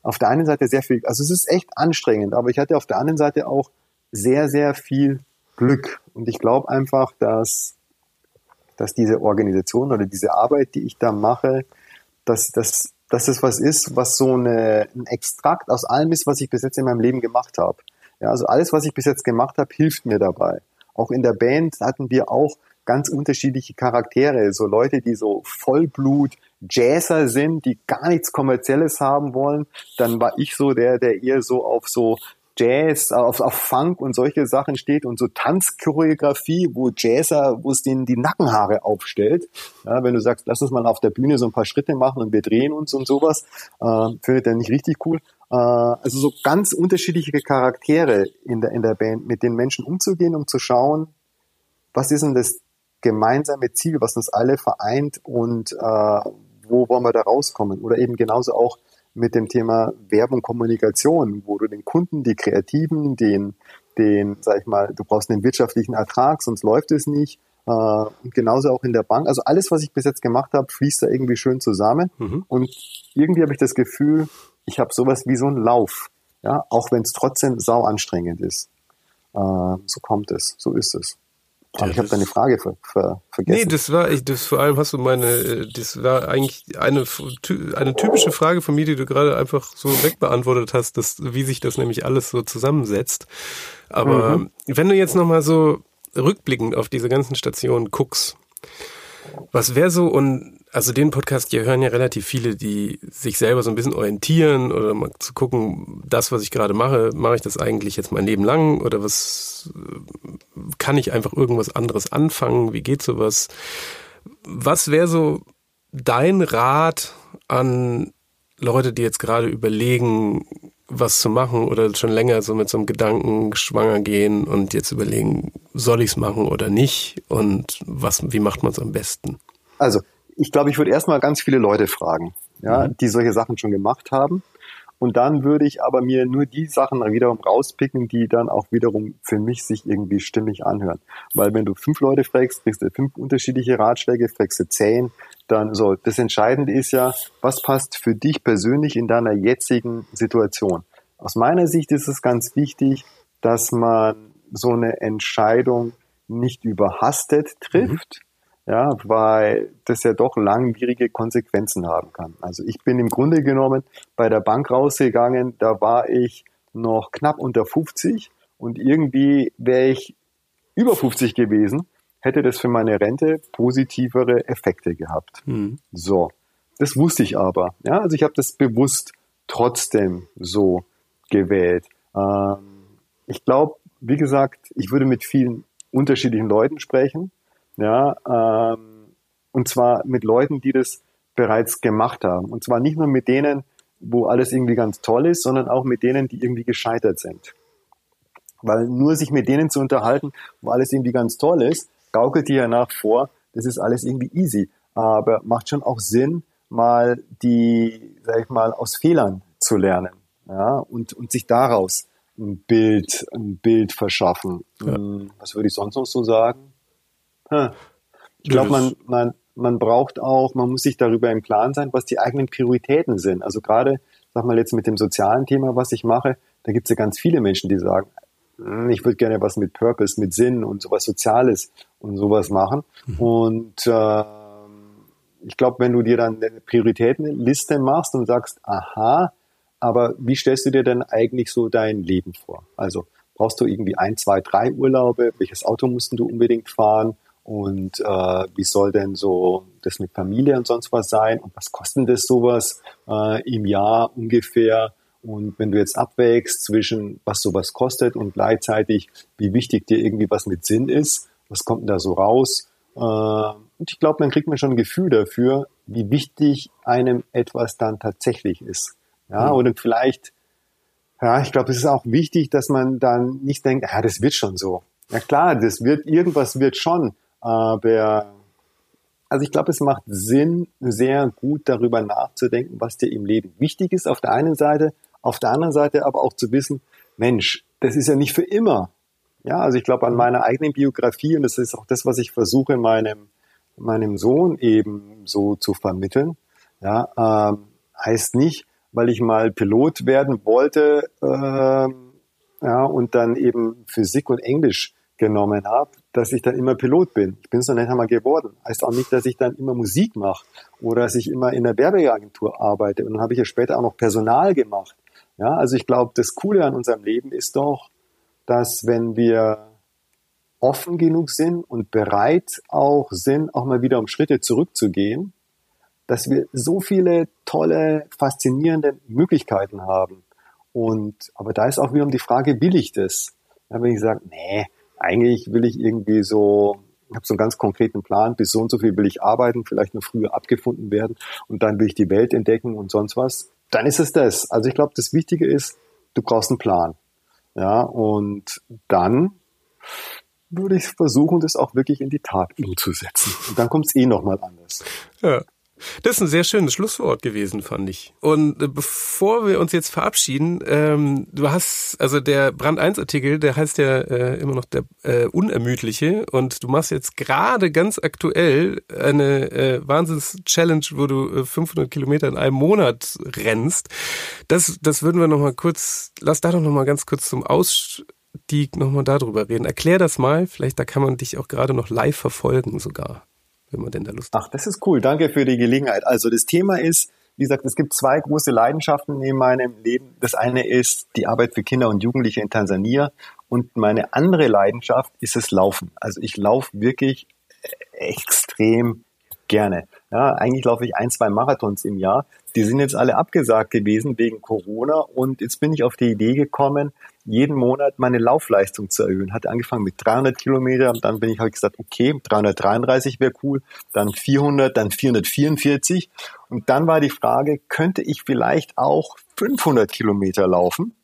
auf der einen Seite sehr viel, also es ist echt anstrengend, aber ich hatte auf der anderen Seite auch sehr, sehr viel Glück. Und ich glaube einfach, dass, dass diese Organisation oder diese Arbeit, die ich da mache, dass, dass, dass es was ist, was so eine, ein Extrakt aus allem ist, was ich bis jetzt in meinem Leben gemacht habe. Ja, also alles, was ich bis jetzt gemacht habe, hilft mir dabei. Auch in der Band hatten wir auch ganz unterschiedliche Charaktere, so Leute, die so Vollblut Jazzer sind, die gar nichts Kommerzielles haben wollen. Dann war ich so der, der eher so auf so Jazz, auf, auf Funk und solche Sachen steht und so Tanzchoreografie, wo Jazzer, wo es denen die Nackenhaare aufstellt. Ja, wenn du sagst, lass uns mal auf der Bühne so ein paar Schritte machen und wir drehen uns und sowas, äh, findet er nicht richtig cool. Äh, also so ganz unterschiedliche Charaktere in der, in der Band, mit den Menschen umzugehen, um zu schauen, was ist denn das gemeinsame Ziel, was uns alle vereint und äh, wo wollen wir da rauskommen? Oder eben genauso auch mit dem Thema Werbung, Kommunikation, wo du den Kunden, die Kreativen, den, den, sag ich mal, du brauchst einen wirtschaftlichen Ertrag, sonst läuft es nicht. Äh, und genauso auch in der Bank. Also alles, was ich bis jetzt gemacht habe, fließt da irgendwie schön zusammen. Mhm. Und irgendwie habe ich das Gefühl, ich habe sowas wie so einen Lauf. Ja, auch wenn es trotzdem sau anstrengend ist. Äh, so kommt es, so ist es. Aber ich habe deine Frage ver, ver, vergessen. Nee, das war, ich, das vor allem hast du meine, äh, das war eigentlich eine, eine typische Frage von mir, die du gerade einfach so wegbeantwortet hast, dass, wie sich das nämlich alles so zusammensetzt. Aber mhm. wenn du jetzt nochmal so rückblickend auf diese ganzen Stationen guckst, was wäre so, und also den Podcast hier hören ja relativ viele, die sich selber so ein bisschen orientieren oder mal zu gucken, das, was ich gerade mache, mache ich das eigentlich jetzt mein Leben lang oder was kann ich einfach irgendwas anderes anfangen? Wie geht sowas? Was wäre so dein Rat an Leute, die jetzt gerade überlegen, was zu machen oder schon länger so mit so einem Gedanken schwanger gehen und jetzt überlegen, soll ich es machen oder nicht und was, wie macht man es am besten? Also, ich glaube, ich würde erstmal ganz viele Leute fragen, ja, mhm. die solche Sachen schon gemacht haben. Und dann würde ich aber mir nur die Sachen wiederum rauspicken, die dann auch wiederum für mich sich irgendwie stimmig anhören. Weil wenn du fünf Leute fragst, kriegst du fünf unterschiedliche Ratschläge, fragst du zehn, dann so. Das Entscheidende ist ja, was passt für dich persönlich in deiner jetzigen Situation? Aus meiner Sicht ist es ganz wichtig, dass man so eine Entscheidung nicht überhastet trifft, mhm. Ja, weil das ja doch langwierige Konsequenzen haben kann. Also ich bin im Grunde genommen bei der Bank rausgegangen, da war ich noch knapp unter 50 und irgendwie wäre ich über 50 gewesen hätte das für meine Rente positivere Effekte gehabt. Mhm. So, das wusste ich aber. Ja, also ich habe das bewusst trotzdem so gewählt. Ähm, ich glaube, wie gesagt, ich würde mit vielen unterschiedlichen Leuten sprechen. Ja, ähm, und zwar mit Leuten, die das bereits gemacht haben. Und zwar nicht nur mit denen, wo alles irgendwie ganz toll ist, sondern auch mit denen, die irgendwie gescheitert sind. Weil nur sich mit denen zu unterhalten, wo alles irgendwie ganz toll ist, gaukelt dir ja nach vor, das ist alles irgendwie easy. Aber macht schon auch Sinn, mal die, sag ich mal, aus Fehlern zu lernen. Ja, und, und sich daraus ein Bild, ein Bild verschaffen. Ja. Hm, was würde ich sonst noch so sagen? Ich glaube, man, man, man braucht auch, man muss sich darüber im Klaren sein, was die eigenen Prioritäten sind. Also gerade, sag mal jetzt mit dem sozialen Thema, was ich mache, da gibt es ja ganz viele Menschen, die sagen, hm, ich würde gerne was mit Purpose, mit Sinn und sowas Soziales und sowas machen. Mhm. Und äh, ich glaube, wenn du dir dann eine Prioritätenliste machst und sagst, aha, aber wie stellst du dir denn eigentlich so dein Leben vor? Also brauchst du irgendwie ein, zwei, drei Urlaube? Welches Auto musst du unbedingt fahren? Und äh, wie soll denn so das mit Familie und sonst was sein? Und was kostet das sowas äh, im Jahr ungefähr? Und wenn du jetzt abwägst zwischen, was sowas kostet und gleichzeitig, wie wichtig dir irgendwie was mit Sinn ist, was kommt denn da so raus? Äh, und ich glaube, dann kriegt man schon ein Gefühl dafür, wie wichtig einem etwas dann tatsächlich ist. Ja, mhm. oder vielleicht, ja, ich glaube, es ist auch wichtig, dass man dann nicht denkt, ja, das wird schon so. Ja klar, das wird, irgendwas wird schon, aber also ich glaube, es macht Sinn, sehr gut darüber nachzudenken, was dir im Leben wichtig ist auf der einen Seite, auf der anderen Seite aber auch zu wissen, Mensch, das ist ja nicht für immer. Ja, also ich glaube an meiner eigenen Biografie und das ist auch das, was ich versuche meinem, meinem Sohn eben so zu vermitteln. Ja, ähm, heißt nicht, weil ich mal Pilot werden wollte, äh, ja, und dann eben Physik und Englisch genommen habe, dass ich dann immer Pilot bin. Ich bin es noch nicht einmal geworden. Heißt auch nicht, dass ich dann immer Musik mache oder dass ich immer in der Werbeagentur arbeite. Und dann habe ich ja später auch noch Personal gemacht. Ja, also ich glaube, das Coole an unserem Leben ist doch, dass wenn wir offen genug sind und bereit auch sind, auch mal wieder um Schritte zurückzugehen, dass wir so viele tolle, faszinierende Möglichkeiten haben. Und, aber da ist auch wieder um die Frage, will ich das? Ja, wenn ich sage, nee, eigentlich will ich irgendwie so, ich habe so einen ganz konkreten Plan, bis so und so viel will ich arbeiten, vielleicht noch früher abgefunden werden und dann will ich die Welt entdecken und sonst was, dann ist es das. Also ich glaube, das Wichtige ist, du brauchst einen Plan. Ja, und dann würde ich versuchen, das auch wirklich in die Tat umzusetzen. Und dann kommt es eh nochmal anders. Ja. Das ist ein sehr schönes Schlusswort gewesen, fand ich. Und äh, bevor wir uns jetzt verabschieden, ähm, du hast, also der Brand 1 Artikel, der heißt ja äh, immer noch der äh, Unermüdliche und du machst jetzt gerade ganz aktuell eine äh, Wahnsinns-Challenge, wo du äh, 500 Kilometer in einem Monat rennst. Das, das würden wir nochmal kurz, lass da doch nochmal ganz kurz zum Ausstieg nochmal darüber reden. Erklär das mal, vielleicht da kann man dich auch gerade noch live verfolgen sogar wenn man denn da Lust hat. Ach, das ist cool. Danke für die Gelegenheit. Also das Thema ist, wie gesagt, es gibt zwei große Leidenschaften in meinem Leben. Das eine ist die Arbeit für Kinder und Jugendliche in Tansania und meine andere Leidenschaft ist das Laufen. Also ich laufe wirklich extrem gerne. Ja, eigentlich laufe ich ein, zwei Marathons im Jahr. Die sind jetzt alle abgesagt gewesen wegen Corona und jetzt bin ich auf die Idee gekommen, jeden Monat meine Laufleistung zu erhöhen. Hatte angefangen mit 300 Kilometer, dann bin ich habe gesagt, okay, 333 wäre cool, dann 400, dann 444 und dann war die Frage, könnte ich vielleicht auch 500 Kilometer laufen?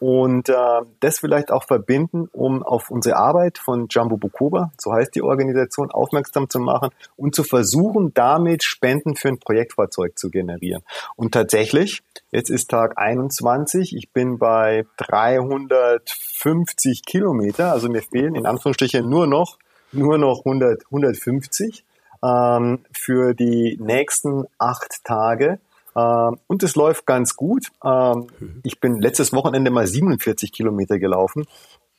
Und äh, das vielleicht auch verbinden, um auf unsere Arbeit von Jumbo Bukoba, so heißt die Organisation, aufmerksam zu machen und zu versuchen, damit Spenden für ein Projektfahrzeug zu generieren. Und tatsächlich, jetzt ist Tag 21, ich bin bei 350 Kilometer, also mir fehlen in Anführungsstrichen nur noch nur noch 100, 150 ähm, für die nächsten acht Tage. Ähm, und es läuft ganz gut. Ähm, mhm. ich bin letztes Wochenende mal 47 Kilometer gelaufen.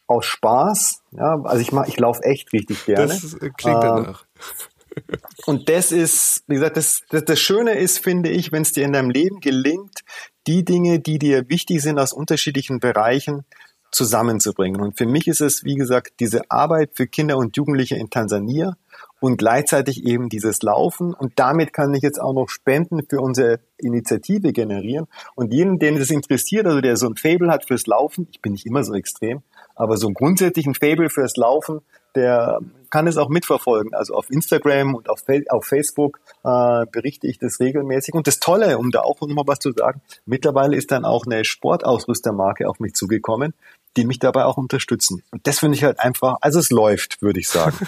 Aus Spaß. Ja, also ich mach, ich laufe echt richtig gerne. Das klingt danach. Ähm, [laughs] und das ist, wie gesagt, das, das, das Schöne ist, finde ich, wenn es dir in deinem Leben gelingt, die Dinge, die dir wichtig sind aus unterschiedlichen Bereichen, zusammenzubringen. Und für mich ist es, wie gesagt, diese Arbeit für Kinder und Jugendliche in Tansania und gleichzeitig eben dieses Laufen. Und damit kann ich jetzt auch noch Spenden für unsere Initiative generieren. Und jeden, den das interessiert, also der so ein Fable hat fürs Laufen, ich bin nicht immer so extrem, aber so ein grundsätzlichen Fable fürs Laufen, der kann es auch mitverfolgen. Also auf Instagram und auf, auf Facebook äh, berichte ich das regelmäßig. Und das Tolle, um da auch nochmal was zu sagen, mittlerweile ist dann auch eine Sportausrüstermarke auf mich zugekommen, die mich dabei auch unterstützen. Und das finde ich halt einfach, also es läuft, würde ich sagen. [laughs]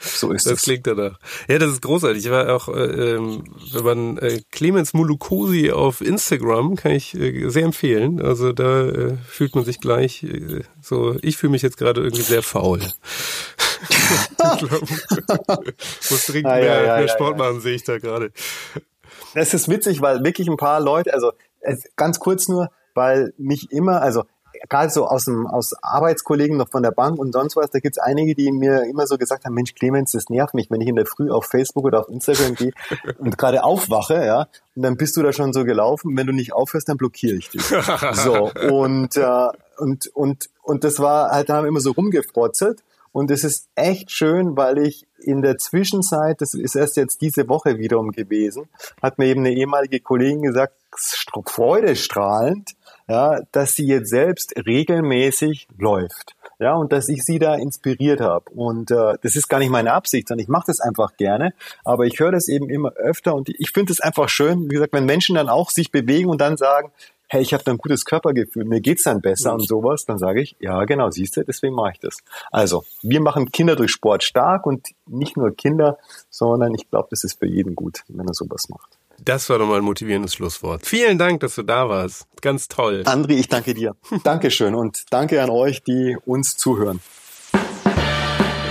So ist das es. Das klingt danach. Ja, das ist großartig. Ich war auch, äh, ähm, wenn man äh, Clemens Mulukosi auf Instagram kann ich äh, sehr empfehlen. Also da äh, fühlt man sich gleich äh, so, ich fühle mich jetzt gerade irgendwie sehr faul. [laughs] Muss dringend ah, ja, mehr, ja, mehr ja, Sport machen, sehe ich da gerade. Das ist witzig, weil wirklich ein paar Leute, also ganz kurz nur, weil mich immer, also gerade so aus dem aus Arbeitskollegen noch von der Bank und sonst was, da gibt's einige, die mir immer so gesagt haben, Mensch, Clemens, das nervt mich, wenn ich in der Früh auf Facebook oder auf Instagram gehe [laughs] und gerade aufwache, ja, und dann bist du da schon so gelaufen, wenn du nicht aufhörst, dann blockiere ich dich. so, [laughs] und, äh, und, und, und das war halt, da haben wir immer so rumgefrotzelt. Und es ist echt schön, weil ich in der Zwischenzeit, das ist erst jetzt diese Woche wiederum gewesen, hat mir eben eine ehemalige Kollegin gesagt, freudestrahlend, ja, dass sie jetzt selbst regelmäßig läuft. Ja, und dass ich sie da inspiriert habe. Und äh, das ist gar nicht meine Absicht, sondern ich mache das einfach gerne. Aber ich höre das eben immer öfter und ich finde es einfach schön, wie gesagt, wenn Menschen dann auch sich bewegen und dann sagen, hey, ich habe ein gutes Körpergefühl, mir geht's dann besser mhm. und sowas, dann sage ich, ja genau, siehst du, deswegen mache ich das. Also, wir machen Kinder durch Sport stark und nicht nur Kinder, sondern ich glaube, das ist für jeden gut, wenn er sowas macht. Das war nochmal ein motivierendes Schlusswort. Vielen Dank, dass du da warst. Ganz toll. André, ich danke dir. Dankeschön und danke an euch, die uns zuhören.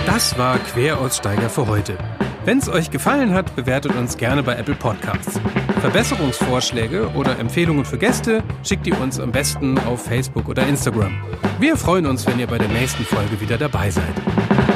Das war Queraussteiger für heute. Wenn es euch gefallen hat, bewertet uns gerne bei Apple Podcasts. Verbesserungsvorschläge oder Empfehlungen für Gäste schickt ihr uns am besten auf Facebook oder Instagram. Wir freuen uns, wenn ihr bei der nächsten Folge wieder dabei seid.